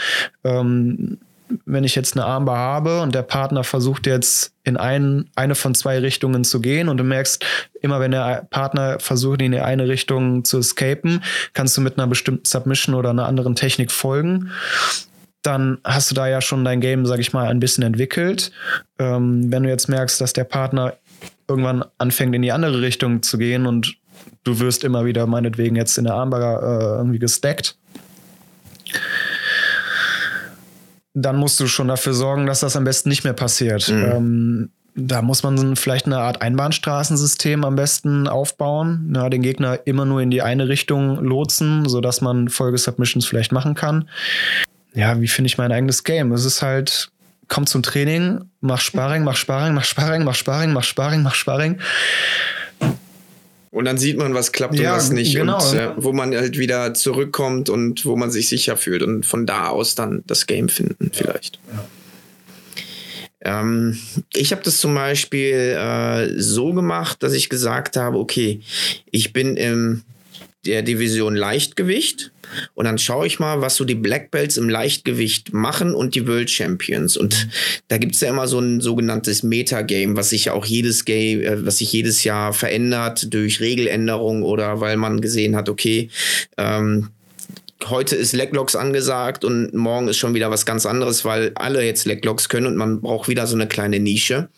ähm, wenn ich jetzt eine Armbar habe und der Partner versucht jetzt in ein, eine von zwei Richtungen zu gehen und du merkst, immer wenn der Partner versucht, in eine Richtung zu escapen, kannst du mit einer bestimmten Submission oder einer anderen Technik folgen. Dann hast du da ja schon dein Game, sag ich mal, ein bisschen entwickelt. Ähm, wenn du jetzt merkst, dass der Partner irgendwann anfängt, in die andere Richtung zu gehen und du wirst immer wieder meinetwegen jetzt in der Armbar äh, irgendwie gestackt, dann musst du schon dafür sorgen, dass das am besten nicht mehr passiert. Mhm. Ähm, da muss man vielleicht eine Art Einbahnstraßensystem am besten aufbauen. Ja, den Gegner immer nur in die eine Richtung lotsen, sodass man Folgesubmissions vielleicht machen kann. Ja, wie finde ich mein eigenes Game? Es ist halt, komm zum Training, mach Sparring, mach Sparring, mach Sparring, mach Sparring, mach Sparring, mach Sparring. Und dann sieht man, was klappt ja, und was nicht. Genau. Und äh, wo man halt wieder zurückkommt und wo man sich sicher fühlt und von da aus dann das Game finden, vielleicht. Ja. Ähm, ich habe das zum Beispiel äh, so gemacht, dass ich gesagt habe, okay, ich bin im der Division Leichtgewicht. Und dann schaue ich mal, was so die Black Belts im Leichtgewicht machen und die World Champions. Und da gibt es ja immer so ein sogenanntes Metagame, was sich auch jedes Game, äh, was sich jedes Jahr verändert durch Regeländerung oder weil man gesehen hat, okay, ähm, heute ist Leglocks angesagt und morgen ist schon wieder was ganz anderes, weil alle jetzt Leglocks können und man braucht wieder so eine kleine Nische.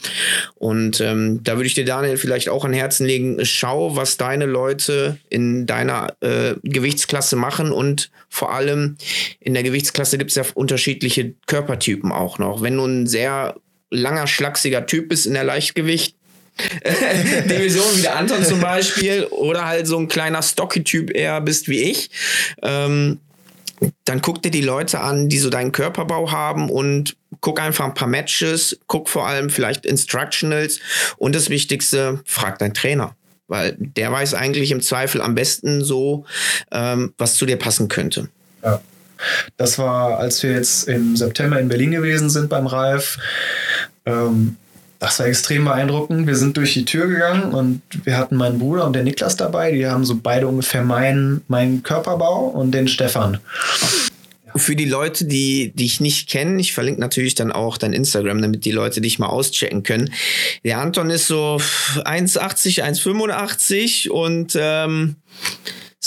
Und ähm, da würde ich dir, Daniel, vielleicht auch an Herzen legen, schau, was deine Leute in deiner äh, Gewichtsklasse machen und vor allem in der Gewichtsklasse gibt es ja unterschiedliche Körpertypen auch noch. Wenn du ein sehr langer, schlachsiger Typ bist in der Leichtgewicht, Division wie der Anton zum Beispiel oder halt so ein kleiner Stocky-Typ eher bist wie ich, ähm, dann guck dir die Leute an, die so deinen Körperbau haben und guck einfach ein paar Matches, guck vor allem vielleicht Instructionals und das Wichtigste, frag deinen Trainer. Weil der weiß eigentlich im Zweifel am besten so, ähm, was zu dir passen könnte. Ja. Das war, als wir jetzt im September in Berlin gewesen sind beim Ralf. Ähm, das war extrem beeindruckend. Wir sind durch die Tür gegangen und wir hatten meinen Bruder und den Niklas dabei. Die haben so beide ungefähr meinen, meinen Körperbau und den Stefan. Für die Leute, die dich nicht kennen, ich verlinke natürlich dann auch dein Instagram, damit die Leute dich mal auschecken können. Der Anton ist so 1,80, 1,85 und ähm,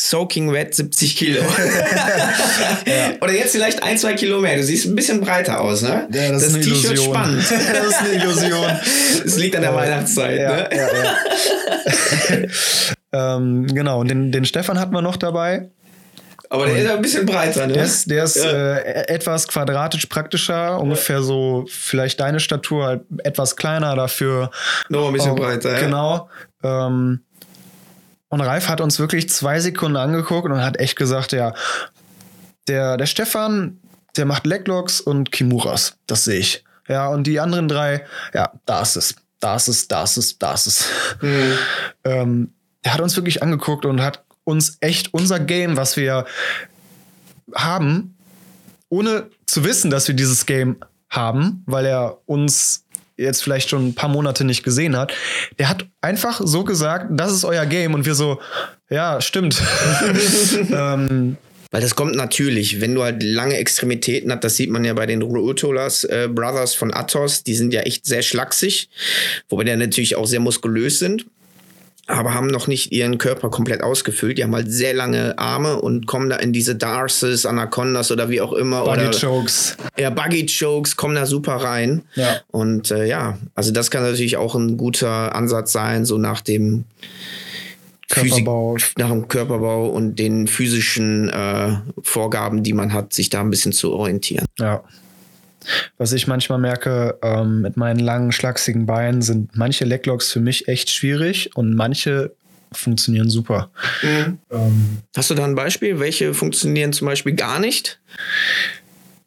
Soaking Wet 70 Kilo. ja. Oder jetzt vielleicht ein, zwei Kilo mehr. Du siehst ein bisschen breiter aus, ne? Ja, das, das ist T-Shirt spannend. das ist eine Illusion. Es liegt an der Weihnachtszeit, ja, ne? Ja, ähm, genau, und den, den Stefan hatten wir noch dabei. Aber der und ist ein bisschen breiter, ne? Der ist, der ist ja. äh, etwas quadratisch praktischer, ungefähr so vielleicht deine Statur, halt etwas kleiner dafür. Noch ein bisschen auch, breiter, ja. Genau. Ähm, und Ralf hat uns wirklich zwei Sekunden angeguckt und hat echt gesagt, ja, der, der Stefan, der macht Leglocks und Kimuras. Das sehe ich. Ja, und die anderen drei, ja, da ist es. Da ist es, da ist es, da ist es. Mhm. ähm, er hat uns wirklich angeguckt und hat uns echt unser Game, was wir haben, ohne zu wissen, dass wir dieses Game haben, weil er uns jetzt vielleicht schon ein paar Monate nicht gesehen hat, der hat einfach so gesagt, das ist euer Game und wir so, ja, stimmt. ähm, weil das kommt natürlich, wenn du halt lange Extremitäten hast, das sieht man ja bei den Ruotolas äh, Brothers von Athos, die sind ja echt sehr schlaksig, wobei die natürlich auch sehr muskulös sind aber haben noch nicht ihren Körper komplett ausgefüllt. Die haben halt sehr lange Arme und kommen da in diese Darces, Anacondas oder wie auch immer. Buggy oder, Chokes. Ja, Buggy Chokes kommen da super rein. Ja. Und äh, ja, also das kann natürlich auch ein guter Ansatz sein, so nach dem Körperbau. Physik, nach dem Körperbau und den physischen äh, Vorgaben, die man hat, sich da ein bisschen zu orientieren. Ja. Was ich manchmal merke, ähm, mit meinen langen, schlachsigen Beinen sind manche Leglocks für mich echt schwierig und manche funktionieren super. Mhm. Ähm, Hast du da ein Beispiel? Welche funktionieren zum Beispiel gar nicht?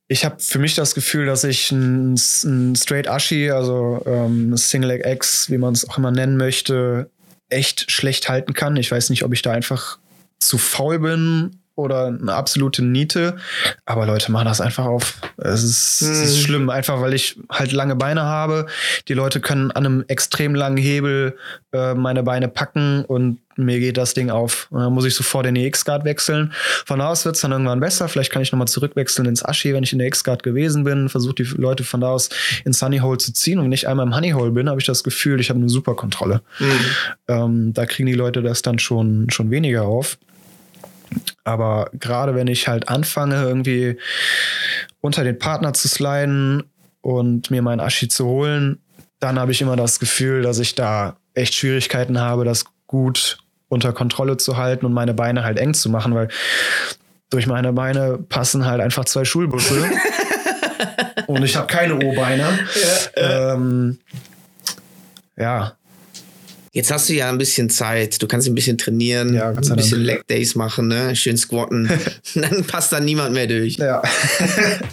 Ich habe für mich das Gefühl, dass ich ein, ein Straight Ashi, also ähm, Single Leg X, wie man es auch immer nennen möchte, echt schlecht halten kann. Ich weiß nicht, ob ich da einfach zu faul bin oder eine absolute Niete. Aber Leute machen das einfach auf. Es ist, hm. es ist, hm. schlimm, einfach weil ich halt lange Beine habe. Die Leute können an einem extrem langen Hebel äh, meine Beine packen und mir geht das Ding auf. Und dann muss ich sofort in die X-Guard wechseln. Von da aus wird es dann irgendwann besser. Vielleicht kann ich nochmal zurückwechseln ins Aschi, wenn ich in der X-Guard gewesen bin. Versuche die Leute von da aus ins Honey Hole zu ziehen. Und wenn ich einmal im Honey Hole bin, habe ich das Gefühl, ich habe eine super Kontrolle. Mhm. Ähm, da kriegen die Leute das dann schon, schon weniger auf. Aber gerade wenn ich halt anfange, irgendwie unter den Partner zu sliden und mir meinen Aschi zu holen, dann habe ich immer das Gefühl, dass ich da echt Schwierigkeiten habe, das gut unter Kontrolle zu halten und meine Beine halt eng zu machen, weil durch meine Beine passen halt einfach zwei Schulbusse. und ich habe keine O-Beine. Ja. Ähm, ja. Jetzt hast du ja ein bisschen Zeit. Du kannst ein bisschen trainieren, Ja, sei ein bisschen. Leg Days machen, ne? schön squatten. Dann passt da niemand mehr durch. Ja.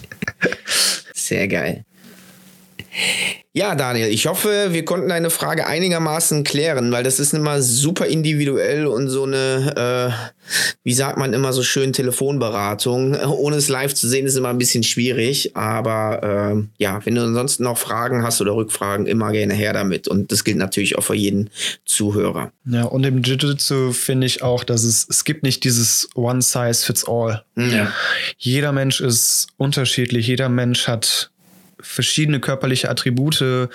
Sehr geil. Ja, Daniel, ich hoffe, wir konnten deine Frage einigermaßen klären, weil das ist immer super individuell und so eine, äh, wie sagt man immer so schön, Telefonberatung. Ohne es live zu sehen, ist immer ein bisschen schwierig. Aber äh, ja, wenn du ansonsten noch Fragen hast oder Rückfragen, immer gerne her damit. Und das gilt natürlich auch für jeden Zuhörer. Ja, und im Jiu-Jitsu finde ich auch, dass es, es gibt nicht dieses One Size Fits All. Ja. Jeder Mensch ist unterschiedlich, jeder Mensch hat verschiedene körperliche Attribute,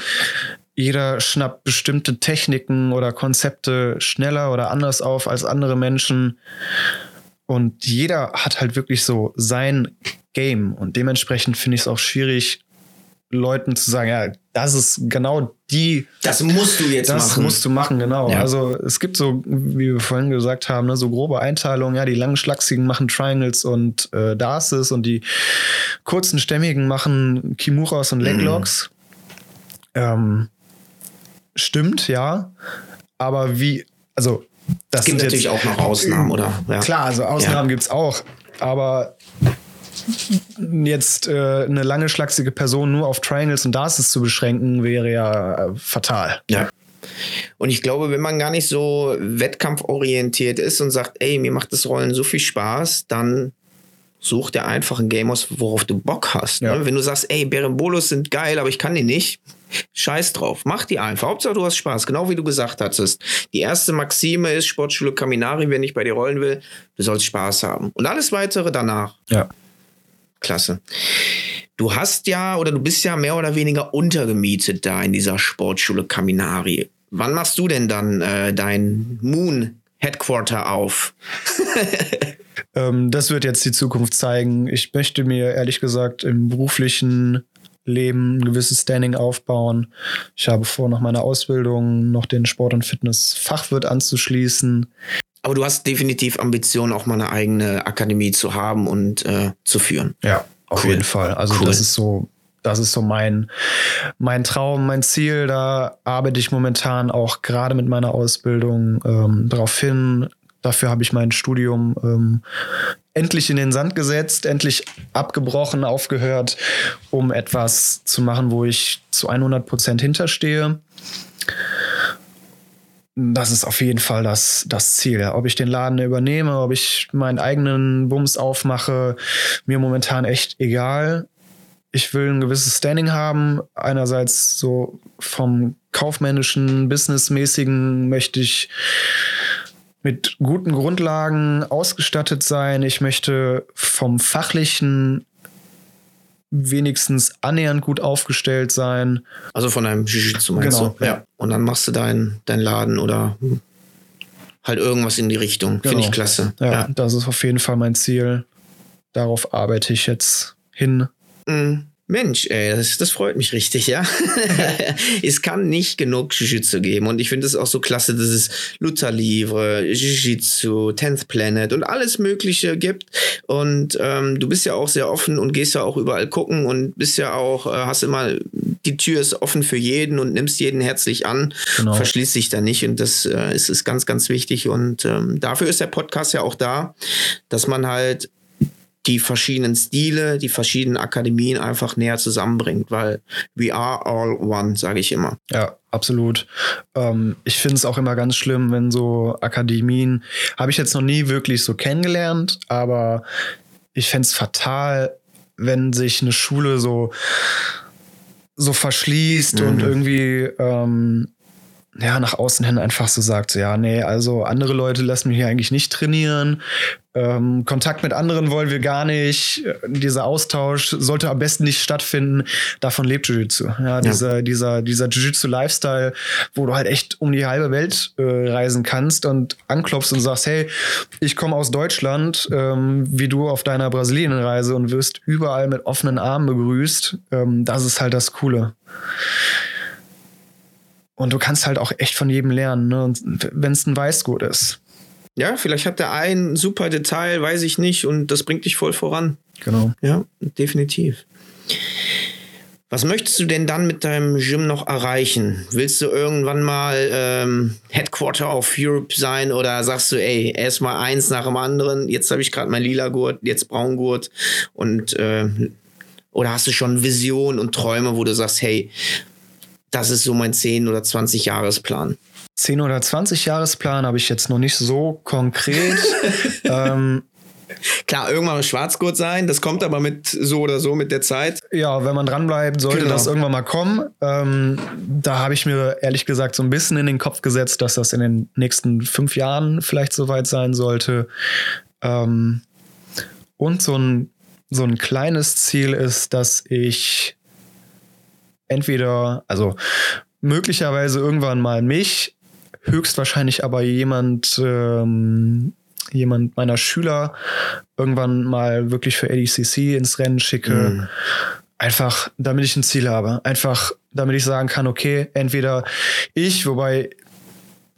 jeder schnappt bestimmte Techniken oder Konzepte schneller oder anders auf als andere Menschen. Und jeder hat halt wirklich so sein Game. Und dementsprechend finde ich es auch schwierig, Leuten zu sagen, ja, das ist genau die Das musst du jetzt das machen. musst du machen, genau. Ja. Also es gibt so, wie wir vorhin gesagt haben, ne, so grobe Einteilungen. Ja, die langen Schlachsigen machen Triangles und äh, Darces und die kurzen Stämmigen machen Kimuras und Leglocks. Ähm, stimmt, ja. Aber wie, also das es gibt natürlich jetzt, auch noch Ausnahmen, oder? Ja. Klar, also Ausnahmen gibt's auch. Aber jetzt äh, eine lange schlachsige Person nur auf Triangles und Darces zu beschränken, wäre ja äh, fatal. Ja. Und ich glaube, wenn man gar nicht so wettkampforientiert ist und sagt, ey, mir macht das Rollen so viel Spaß, dann such dir einfach ein Game aus, worauf du Bock hast. Ja. Ne? Wenn du sagst, ey, Berenbolos sind geil, aber ich kann die nicht, scheiß drauf. Mach die einfach. Hauptsache, du hast Spaß. Genau wie du gesagt hattest. Die erste Maxime ist Sportschule Kaminari, wenn ich bei dir rollen will, du sollst Spaß haben. Und alles weitere danach. Ja. Klasse. Du hast ja oder du bist ja mehr oder weniger untergemietet da in dieser Sportschule Kaminari. Wann machst du denn dann äh, dein Moon Headquarter auf? Ähm, das wird jetzt die Zukunft zeigen. Ich möchte mir ehrlich gesagt im beruflichen Leben ein gewisses Standing aufbauen. Ich habe vor, nach meiner Ausbildung noch den Sport- und Fitness-Fachwirt anzuschließen. Aber du hast definitiv Ambitionen, auch mal eine eigene Akademie zu haben und äh, zu führen. Ja, auf Cool. jeden Fall. Also Cool. das ist so, das ist so mein, mein Traum, mein Ziel. Da arbeite ich momentan auch gerade mit meiner Ausbildung ähm, darauf hin. Dafür habe ich mein Studium ähm, endlich in den Sand gesetzt, endlich abgebrochen, aufgehört, um etwas zu machen, wo ich zu 100 Prozent hinterstehe. Das ist auf jeden Fall das, das Ziel. Ob ich den Laden übernehme, ob ich meinen eigenen Bums aufmache, mir momentan echt egal. Ich will ein gewisses Standing haben. Einerseits so vom kaufmännischen, businessmäßigen möchte ich mit guten Grundlagen ausgestattet sein. Ich möchte vom fachlichen wenigstens annähernd gut aufgestellt sein. Also von deinem Jiu-Jitsu meinst Genau, du? ja. Und dann machst du deinen dein Laden oder halt irgendwas in die Richtung. Finde ich Genau. klasse. Ja, das ist auf jeden Fall mein Ziel. Darauf arbeite ich jetzt hin. Mm, Mensch, ey, das, das freut mich richtig, ja. es kann nicht genug Jiu-Jitsu geben und ich finde es auch so klasse, dass es Luther Livre, Jiu-Jitsu, 10th Planet und alles Mögliche gibt. Und ähm, du bist ja auch sehr offen und gehst ja auch überall gucken und bist ja auch, äh, hast immer, die Tür ist offen für jeden und nimmst jeden herzlich an, Genau. verschließt dich da nicht und das äh, ist, ist ganz, ganz wichtig und ähm, dafür ist der Podcast ja auch da, dass man halt die verschiedenen Stile, die verschiedenen Akademien einfach näher zusammenbringt, weil we are all one, sage ich immer. Ja, absolut. Ähm, ich finde es auch immer ganz schlimm, wenn so Akademien, habe ich jetzt noch nie wirklich so kennengelernt, aber ich fände es fatal, wenn sich eine Schule so, so verschließt und irgendwie ähm, ja, nach außen hin einfach so sagt, so, ja, nee, also andere Leute lassen mich hier eigentlich nicht trainieren. Ähm, Kontakt mit anderen wollen wir gar nicht. Dieser Austausch sollte am besten nicht stattfinden. Davon lebt Jiu-Jitsu. Ja, dieser, dieser, dieser Jiu-Jitsu-Lifestyle, wo du halt echt um die halbe Welt äh, reisen kannst und anklopfst und sagst, hey, ich komme aus Deutschland, ähm, wie du auf deiner Brasilienreise und wirst überall mit offenen Armen begrüßt. Ähm, das ist halt das Coole. Und du kannst halt auch echt von jedem lernen, ne? wenn es ein Weißgut ist. Ja, vielleicht hat der ein super Detail, weiß ich nicht, und das bringt dich voll voran. Genau. Ja, definitiv. Was möchtest du denn dann mit deinem Gym noch erreichen? Willst du irgendwann mal ähm, Headquarter of Europe sein oder sagst du, ey, erstmal eins nach dem anderen, jetzt habe ich gerade mein lila Gurt, jetzt Braungurt und äh, oder hast du schon Visionen und Träume, wo du sagst, hey, das ist so mein 10 oder 20 Jahresplan? 10 oder 20 Jahresplan habe ich jetzt noch nicht so konkret. ähm, Klar, irgendwann Schwarzgurt sein, das kommt aber mit so oder so mit der Zeit. Ja, wenn man dranbleibt, sollte genau. das irgendwann mal kommen. Ähm, da habe ich mir ehrlich gesagt so ein bisschen in den Kopf gesetzt, dass das in den nächsten fünf Jahren vielleicht soweit sein sollte. Ähm, und so ein, so ein kleines Ziel ist, dass ich entweder, also möglicherweise irgendwann mal mich, höchstwahrscheinlich aber jemand ähm, jemand meiner Schüler irgendwann mal wirklich für ADCC ins Rennen schicke. Mhm. Einfach, damit ich ein Ziel habe. Einfach, damit ich sagen kann, okay, entweder ich, wobei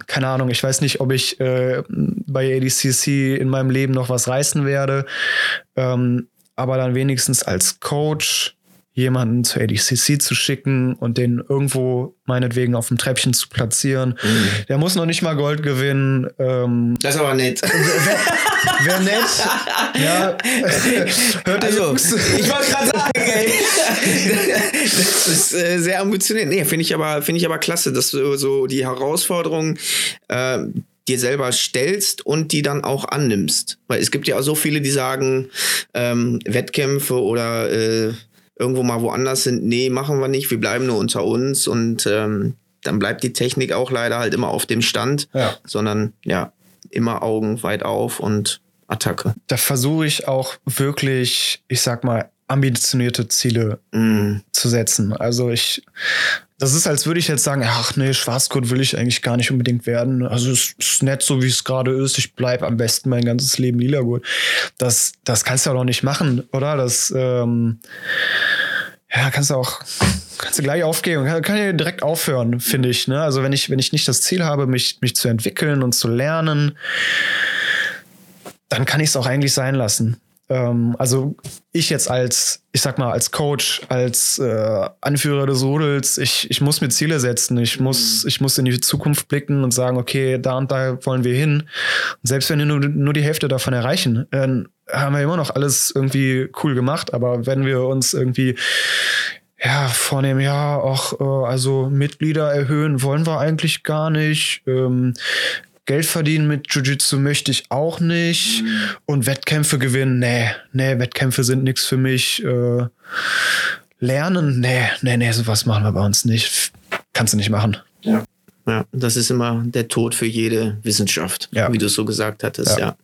keine Ahnung, ich weiß nicht, ob ich äh, bei ADCC in meinem Leben noch was reißen werde, ähm, aber dann wenigstens als Coach jemanden zur ADCC zu schicken und den irgendwo meinetwegen auf dem Treppchen zu platzieren. Mhm. Der muss noch nicht mal Gold gewinnen. Ähm, das ist aber nett. Wäre wär nett. ja. Hört also, ich wollte gerade sagen, ey. das ist äh, sehr ambitioniert. Nee, finde ich, aber, find ich aber klasse, dass du so die Herausforderungen äh, dir selber stellst und die dann auch annimmst. Weil es gibt ja auch so viele, die sagen, ähm, Wettkämpfe oder äh, irgendwo mal woanders sind, nee, machen wir nicht, wir bleiben nur unter uns und ähm, dann bleibt die Technik auch leider halt immer auf dem Stand, ja. sondern ja, immer Augen weit auf und Attacke. Da versuche ich auch wirklich, ich sag mal, ambitionierte Ziele mm. zu setzen. Also ich, das ist, als würde ich jetzt sagen, ach nee, Schwarzgurt will ich eigentlich gar nicht unbedingt werden. Also es ist nett, so wie es gerade ist. Ich bleibe am besten mein ganzes Leben lila gut. Das, das kannst du ja noch nicht machen, oder? Das, ähm, ja, kannst du auch, kannst du gleich aufgehen kann, kann ja direkt aufhören, finde ich. Ne? Also wenn ich, wenn ich nicht das Ziel habe, mich, mich zu entwickeln und zu lernen, dann kann ich es auch eigentlich sein lassen. Ähm, also ich jetzt als, ich sag mal, als Coach, als äh, Anführer des Rudels, ich, ich muss mir Ziele setzen. Ich muss, mhm. ich muss in die Zukunft blicken und sagen, okay, da und da wollen wir hin. Und selbst wenn wir nur, nur die Hälfte davon erreichen, äh, haben wir immer noch alles irgendwie cool gemacht. Aber wenn wir uns irgendwie ja, vornehmen, ja, auch äh, also Mitglieder erhöhen wollen wir eigentlich gar nicht. Ähm, Geld verdienen mit Jiu-Jitsu möchte ich auch nicht. Mhm. Und Wettkämpfe gewinnen, nee, nee, Wettkämpfe sind nichts für mich. Äh, lernen, nee, nee, nee, sowas machen wir bei uns nicht. Kannst du nicht machen. Ja. Ja, das ist immer der Tod für jede Wissenschaft, ja. wie du es so gesagt hattest, ja. ja.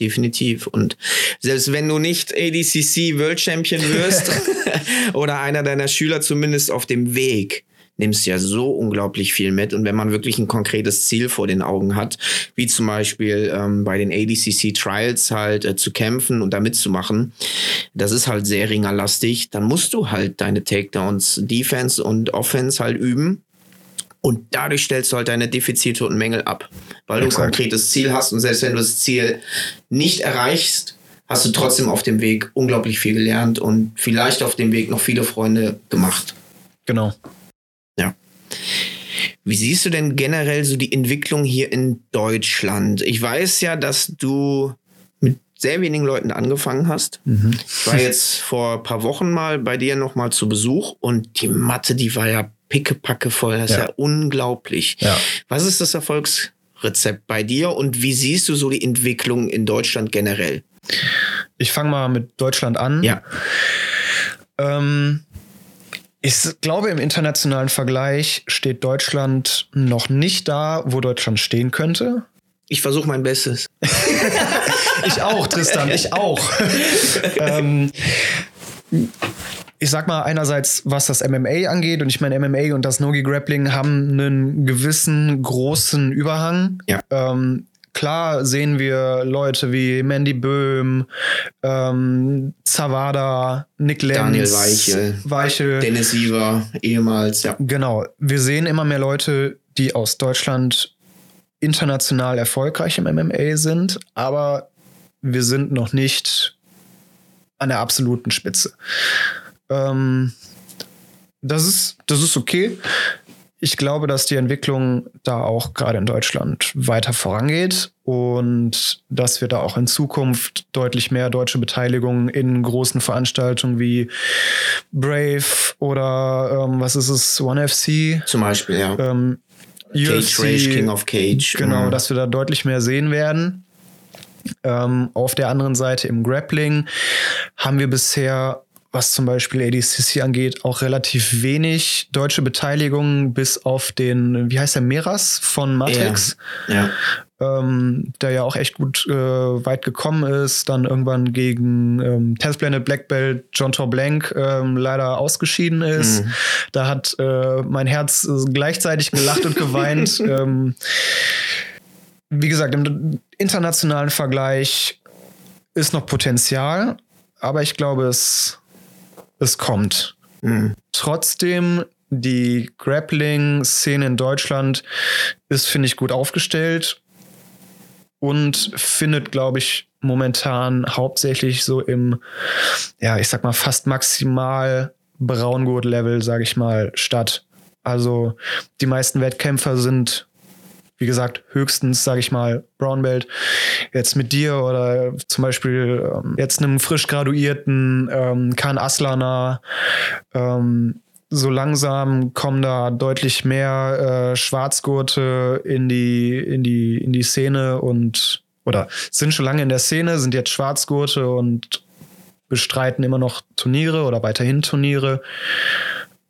Definitiv. Und selbst wenn du nicht ADCC World Champion wirst oder einer deiner Schüler zumindest auf dem Weg, nimmst ja so unglaublich viel mit. Und wenn man wirklich ein konkretes Ziel vor den Augen hat, wie zum Beispiel ähm, bei den ADCC Trials halt äh, zu kämpfen und da mitzumachen, das ist halt sehr ringerlastig, dann musst du halt deine Takedowns, Defense und Offense halt üben. Und dadurch stellst du halt deine Defizite und Mängel ab, weil Exakt. du ein konkretes Ziel hast und selbst wenn du das Ziel nicht erreichst, hast du trotzdem auf dem Weg unglaublich viel gelernt und vielleicht auf dem Weg noch viele Freunde gemacht. Genau. Wie siehst du denn generell so die Entwicklung hier in Deutschland? Ich weiß ja, dass du mit sehr wenigen Leuten angefangen hast. Mhm. Ich war jetzt vor ein paar Wochen mal bei dir nochmal zu Besuch und die Matte, die war ja pickepacke voll. Das ja. ist ja unglaublich. Ja. Was ist das Erfolgsrezept bei dir und wie siehst du so die Entwicklung in Deutschland generell? Ich fange mal mit Deutschland an. Ja. Ähm, ich glaube, im internationalen Vergleich steht Deutschland noch nicht da, wo Deutschland stehen könnte. Ich versuche mein Bestes. ich auch, Tristan, ich auch. ähm, ich sag mal einerseits, was das MMA angeht, und ich meine, MMA und das Nogi Grappling haben einen gewissen großen Überhang. Ja. Ähm, klar sehen wir Leute wie Mandy Böhm, ähm, Zavada, Nick Lenz, Daniel Weichel, Weichel, Dennis Siever, ehemals, ja. Genau. Wir sehen immer mehr Leute, die aus Deutschland international erfolgreich im MMA sind, aber wir sind noch nicht an der absoluten Spitze. Ähm, das ist, das ist okay. Ich glaube, dass die Entwicklung da auch gerade in Deutschland weiter vorangeht und dass wir da auch in Zukunft deutlich mehr deutsche Beteiligung in großen Veranstaltungen wie Brave oder ähm, was ist es, One FC. Zum Beispiel, ja. Ähm, Cage UFC, Rage, King of Cage. Genau, Mhm. dass wir da deutlich mehr sehen werden. Ähm, auf der anderen Seite im Grappling haben wir bisher, was zum Beispiel ADCC angeht, auch relativ wenig deutsche Beteiligung, bis auf den, wie heißt der, Meras von Matrix, Ja. ähm, der ja auch echt gut äh, weit gekommen ist, dann irgendwann gegen ähm, Tenth Planet Black Belt John Tor Blank ähm, leider ausgeschieden ist. Da hat äh, mein Herz äh, gleichzeitig gelacht und geweint. ähm, wie gesagt, im internationalen Vergleich ist noch Potenzial, aber ich glaube, es, es kommt. Mhm. Trotzdem, die Grappling-Szene in Deutschland ist, finde ich, gut aufgestellt und findet, glaube ich, momentan hauptsächlich so im, ja, ich sag mal, fast maximal Braungurt-Level, sage ich mal, statt. Also die meisten Wettkämpfer sind, wie gesagt, höchstens, sage ich mal, Brown Belt. Jetzt mit dir oder zum Beispiel ähm, jetzt einem frisch graduierten ähm, Khan Aslana. Ähm, so langsam kommen da deutlich mehr äh, Schwarzgurte in die, in die, in die Szene und oder sind schon lange in der Szene, sind jetzt Schwarzgurte und bestreiten immer noch Turniere oder weiterhin Turniere.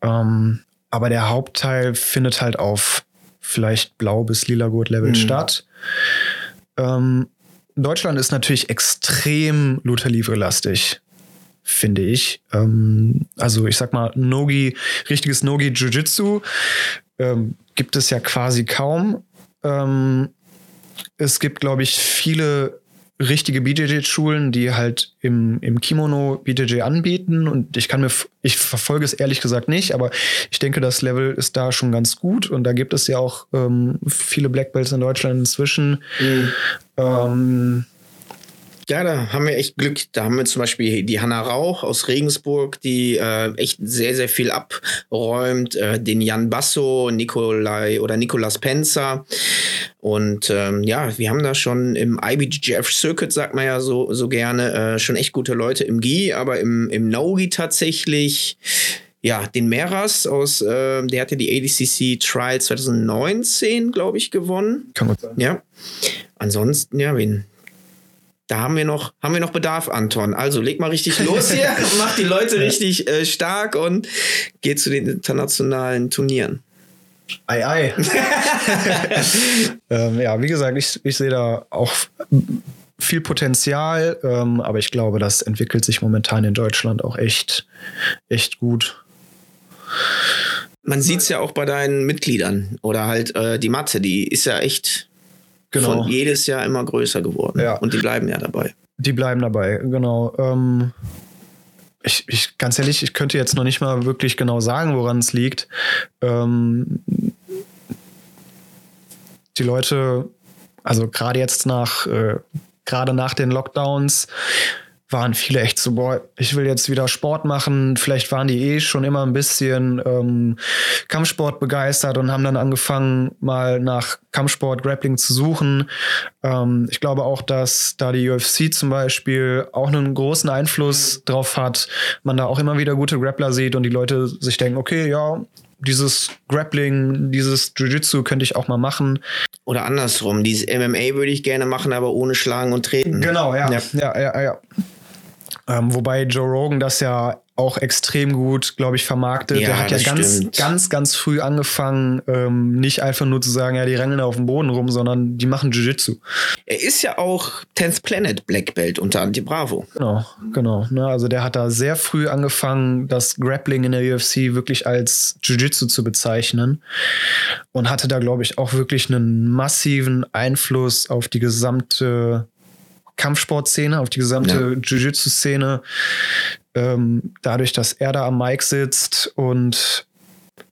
Ähm, aber der Hauptteil findet halt auf vielleicht blau bis lila Gurt-Level Mhm. statt. Ähm, Deutschland ist natürlich extrem Luther Livre-lastig, finde ich. Ähm, also ich sag mal, Nogi, richtiges Nogi Jiu-Jitsu ähm, gibt es ja quasi kaum. Ähm, es gibt, glaube ich, viele richtige BJJ-Schulen, die halt im, im Kimono BJJ anbieten. Und ich kann mir, ich verfolge es ehrlich gesagt nicht, aber ich denke, das Level ist da schon ganz gut. Und da gibt es ja auch ähm, viele Black Belts in Deutschland inzwischen. Mhm. Ähm, Ja, da haben wir echt Glück. Da haben wir zum Beispiel die Hanna Rauch aus Regensburg, die äh, echt sehr, sehr viel abräumt. Äh, den Jan Basso, Nikolai oder Nicolas Penzer. Und ähm, ja, wir haben da schon im IBJJF Circuit, sagt man ja so, so gerne, äh, schon echt gute Leute im GI, aber im, im No-GI tatsächlich. Ja, den Meras aus, äh, der hatte die ADCC Trial 2019, glaube ich, gewonnen. kann gut sein. Ja. Ansonsten, ja, wen? Da haben wir noch, haben wir noch Bedarf, Anton. Also leg mal richtig los hier, mach die Leute richtig äh, stark und geh zu den internationalen Turnieren. Ei, ei. ähm, ja, wie gesagt, ich, ich sehe da auch viel Potenzial, ähm, aber ich glaube, das entwickelt sich momentan in Deutschland auch echt, echt gut. Man sieht es ja auch bei deinen Mitgliedern oder halt äh, die Mathe, die ist ja echt Genau. von jedes Jahr immer größer geworden. Ja. Und die bleiben ja dabei. Die bleiben dabei, genau. Ähm, ich, ich, ganz ehrlich, ich könnte jetzt noch nicht mal wirklich genau sagen, woran es liegt. Ähm, die Leute, also gerade jetzt nach, äh, gerade nach den Lockdowns, waren viele echt so, boah, ich will jetzt wieder Sport machen. Vielleicht waren die eh schon immer ein bisschen ähm, Kampfsport begeistert und haben dann angefangen, mal nach Kampfsport, Grappling zu suchen. Ähm, ich glaube auch, dass da die UFC zum Beispiel auch einen großen Einfluss drauf hat. Man da auch immer wieder gute Grappler sieht und die Leute sich denken, okay, ja, dieses Grappling, dieses Jiu-Jitsu könnte ich auch mal machen. Oder andersrum, dieses MMA würde ich gerne machen, aber ohne Schlagen und Treten. Genau, ja. Ja. Ja, ja, ja. Ähm, wobei Joe Rogan das ja auch extrem gut, glaube ich, vermarktet. Ja, Der hat ja ganz, stimmt. ganz, ganz früh angefangen, ähm, nicht einfach nur zu sagen, ja, die rennen auf dem Boden rum, sondern die machen Jiu-Jitsu. Er ist ja auch 10th Planet Black Belt unter Anti Bravo. Genau, genau. Ne? Also der hat da sehr früh angefangen, das Grappling in der UFC wirklich als Jiu-Jitsu zu bezeichnen und hatte da, glaube ich, auch wirklich einen massiven Einfluss auf die gesamte Kampfsportszene, auf die gesamte Jiu-Jitsu-Szene. Ähm, dadurch, dass er da am Mic sitzt und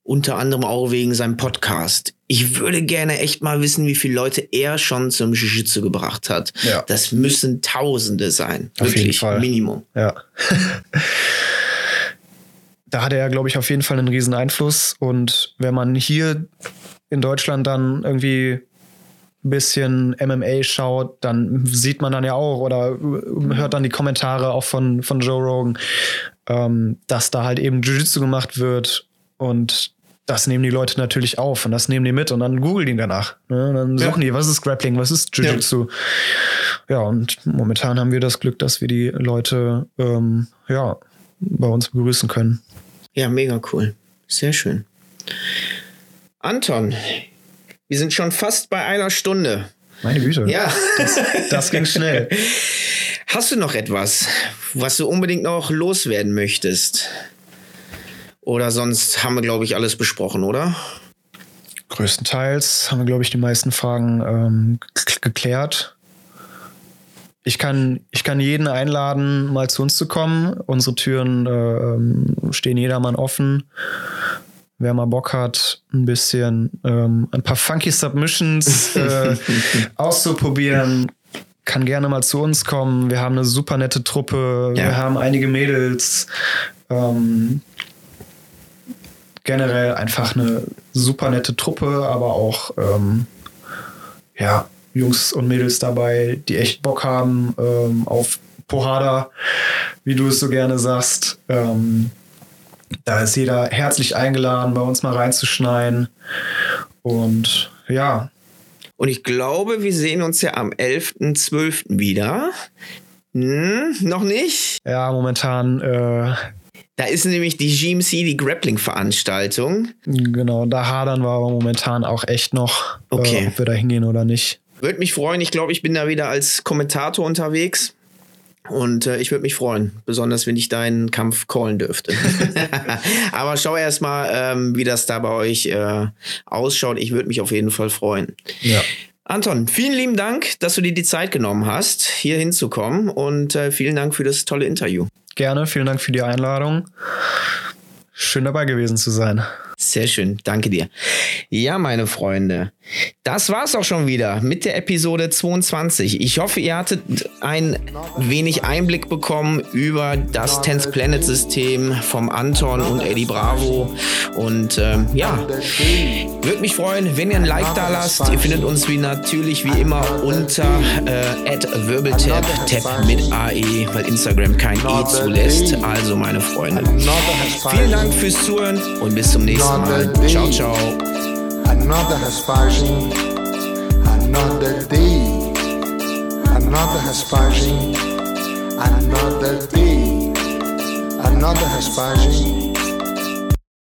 Unter anderem auch wegen seinem Podcast. Ich würde gerne echt mal wissen, wie viele Leute er schon zum Jiu-Jitsu gebracht hat. Ja. Das müssen Tausende sein. Auf jeden Wirklich, Fall. Minimum. Ja. da hat er, glaube ich, auf jeden Fall einen riesen Einfluss. Und wenn man hier in Deutschland dann irgendwie bisschen MMA schaut, dann sieht man dann ja auch oder hört dann die Kommentare auch von, von Joe Rogan, ähm, dass da halt eben Jiu-Jitsu gemacht wird und das nehmen die Leute natürlich auf und das nehmen die mit und dann googeln die danach. Ne? Dann suchen ja. die, was ist Grappling, was ist Jiu-Jitsu. Ja. ja. und momentan haben wir das Glück, dass wir die Leute ähm, ja, bei uns begrüßen können. Ja, mega cool. Sehr schön. Anton, wir sind schon fast bei einer Stunde. Meine Güte. Ja. Das, das ging schnell. Hast du noch etwas, was du unbedingt noch loswerden möchtest? Oder sonst haben wir, glaube ich, alles besprochen, oder? Größtenteils haben wir, glaube ich, die meisten Fragen ähm, geklärt. Ich kann, ich kann jeden einladen, mal zu uns zu kommen. Unsere Türen äh, stehen jedermann offen. Wer mal Bock hat, ein bisschen ähm, ein paar funky Submissions äh, auszuprobieren, kann gerne mal zu uns kommen. Wir haben eine super nette Truppe. Ja. Wir haben einige Mädels. Ähm, generell einfach eine super nette Truppe, aber auch ähm, ja, Jungs und Mädels dabei, die echt Bock haben ähm, auf Pohada, wie du es so gerne sagst. Ähm, da ist jeder herzlich eingeladen, bei uns mal reinzuschneiden. Und ja. Und ich glaube, wir sehen uns ja am 11.12. wieder. Hm, noch nicht? Ja, momentan äh, da ist nämlich die GMC, die Grappling-Veranstaltung. Genau, da hadern wir aber momentan auch echt noch, okay. äh, ob wir da hingehen oder nicht. Würde mich freuen. Ich glaube, ich bin da wieder als Kommentator unterwegs. Und äh, ich würde mich freuen, besonders wenn ich deinen Kampf callen dürfte. Aber schau erst mal, ähm, wie das da bei euch äh, ausschaut. Ich würde mich auf jeden Fall freuen. Ja. Anton, vielen lieben Dank, dass du dir die Zeit genommen hast, hier hinzukommen. Und äh, vielen Dank für das tolle Interview. Gerne, vielen Dank für die Einladung. Schön dabei gewesen zu sein. Sehr schön, danke dir. Ja, meine Freunde, das war's auch schon wieder mit der Episode 22. Ich hoffe, ihr hattet ein wenig Einblick bekommen über das Tense Planet System vom Anton und Eddie Bravo. Und ähm, ja, würde mich freuen, wenn ihr ein Like da lasst. Ihr findet uns wie natürlich wie immer unter äh, @wirbeltap Tap mit AE, weil Instagram kein E zulässt. Also meine Freunde, vielen Dank fürs Zuhören und bis zum nächsten Mal. Ciao, ciao. Another has another day. Another has another day. Another has.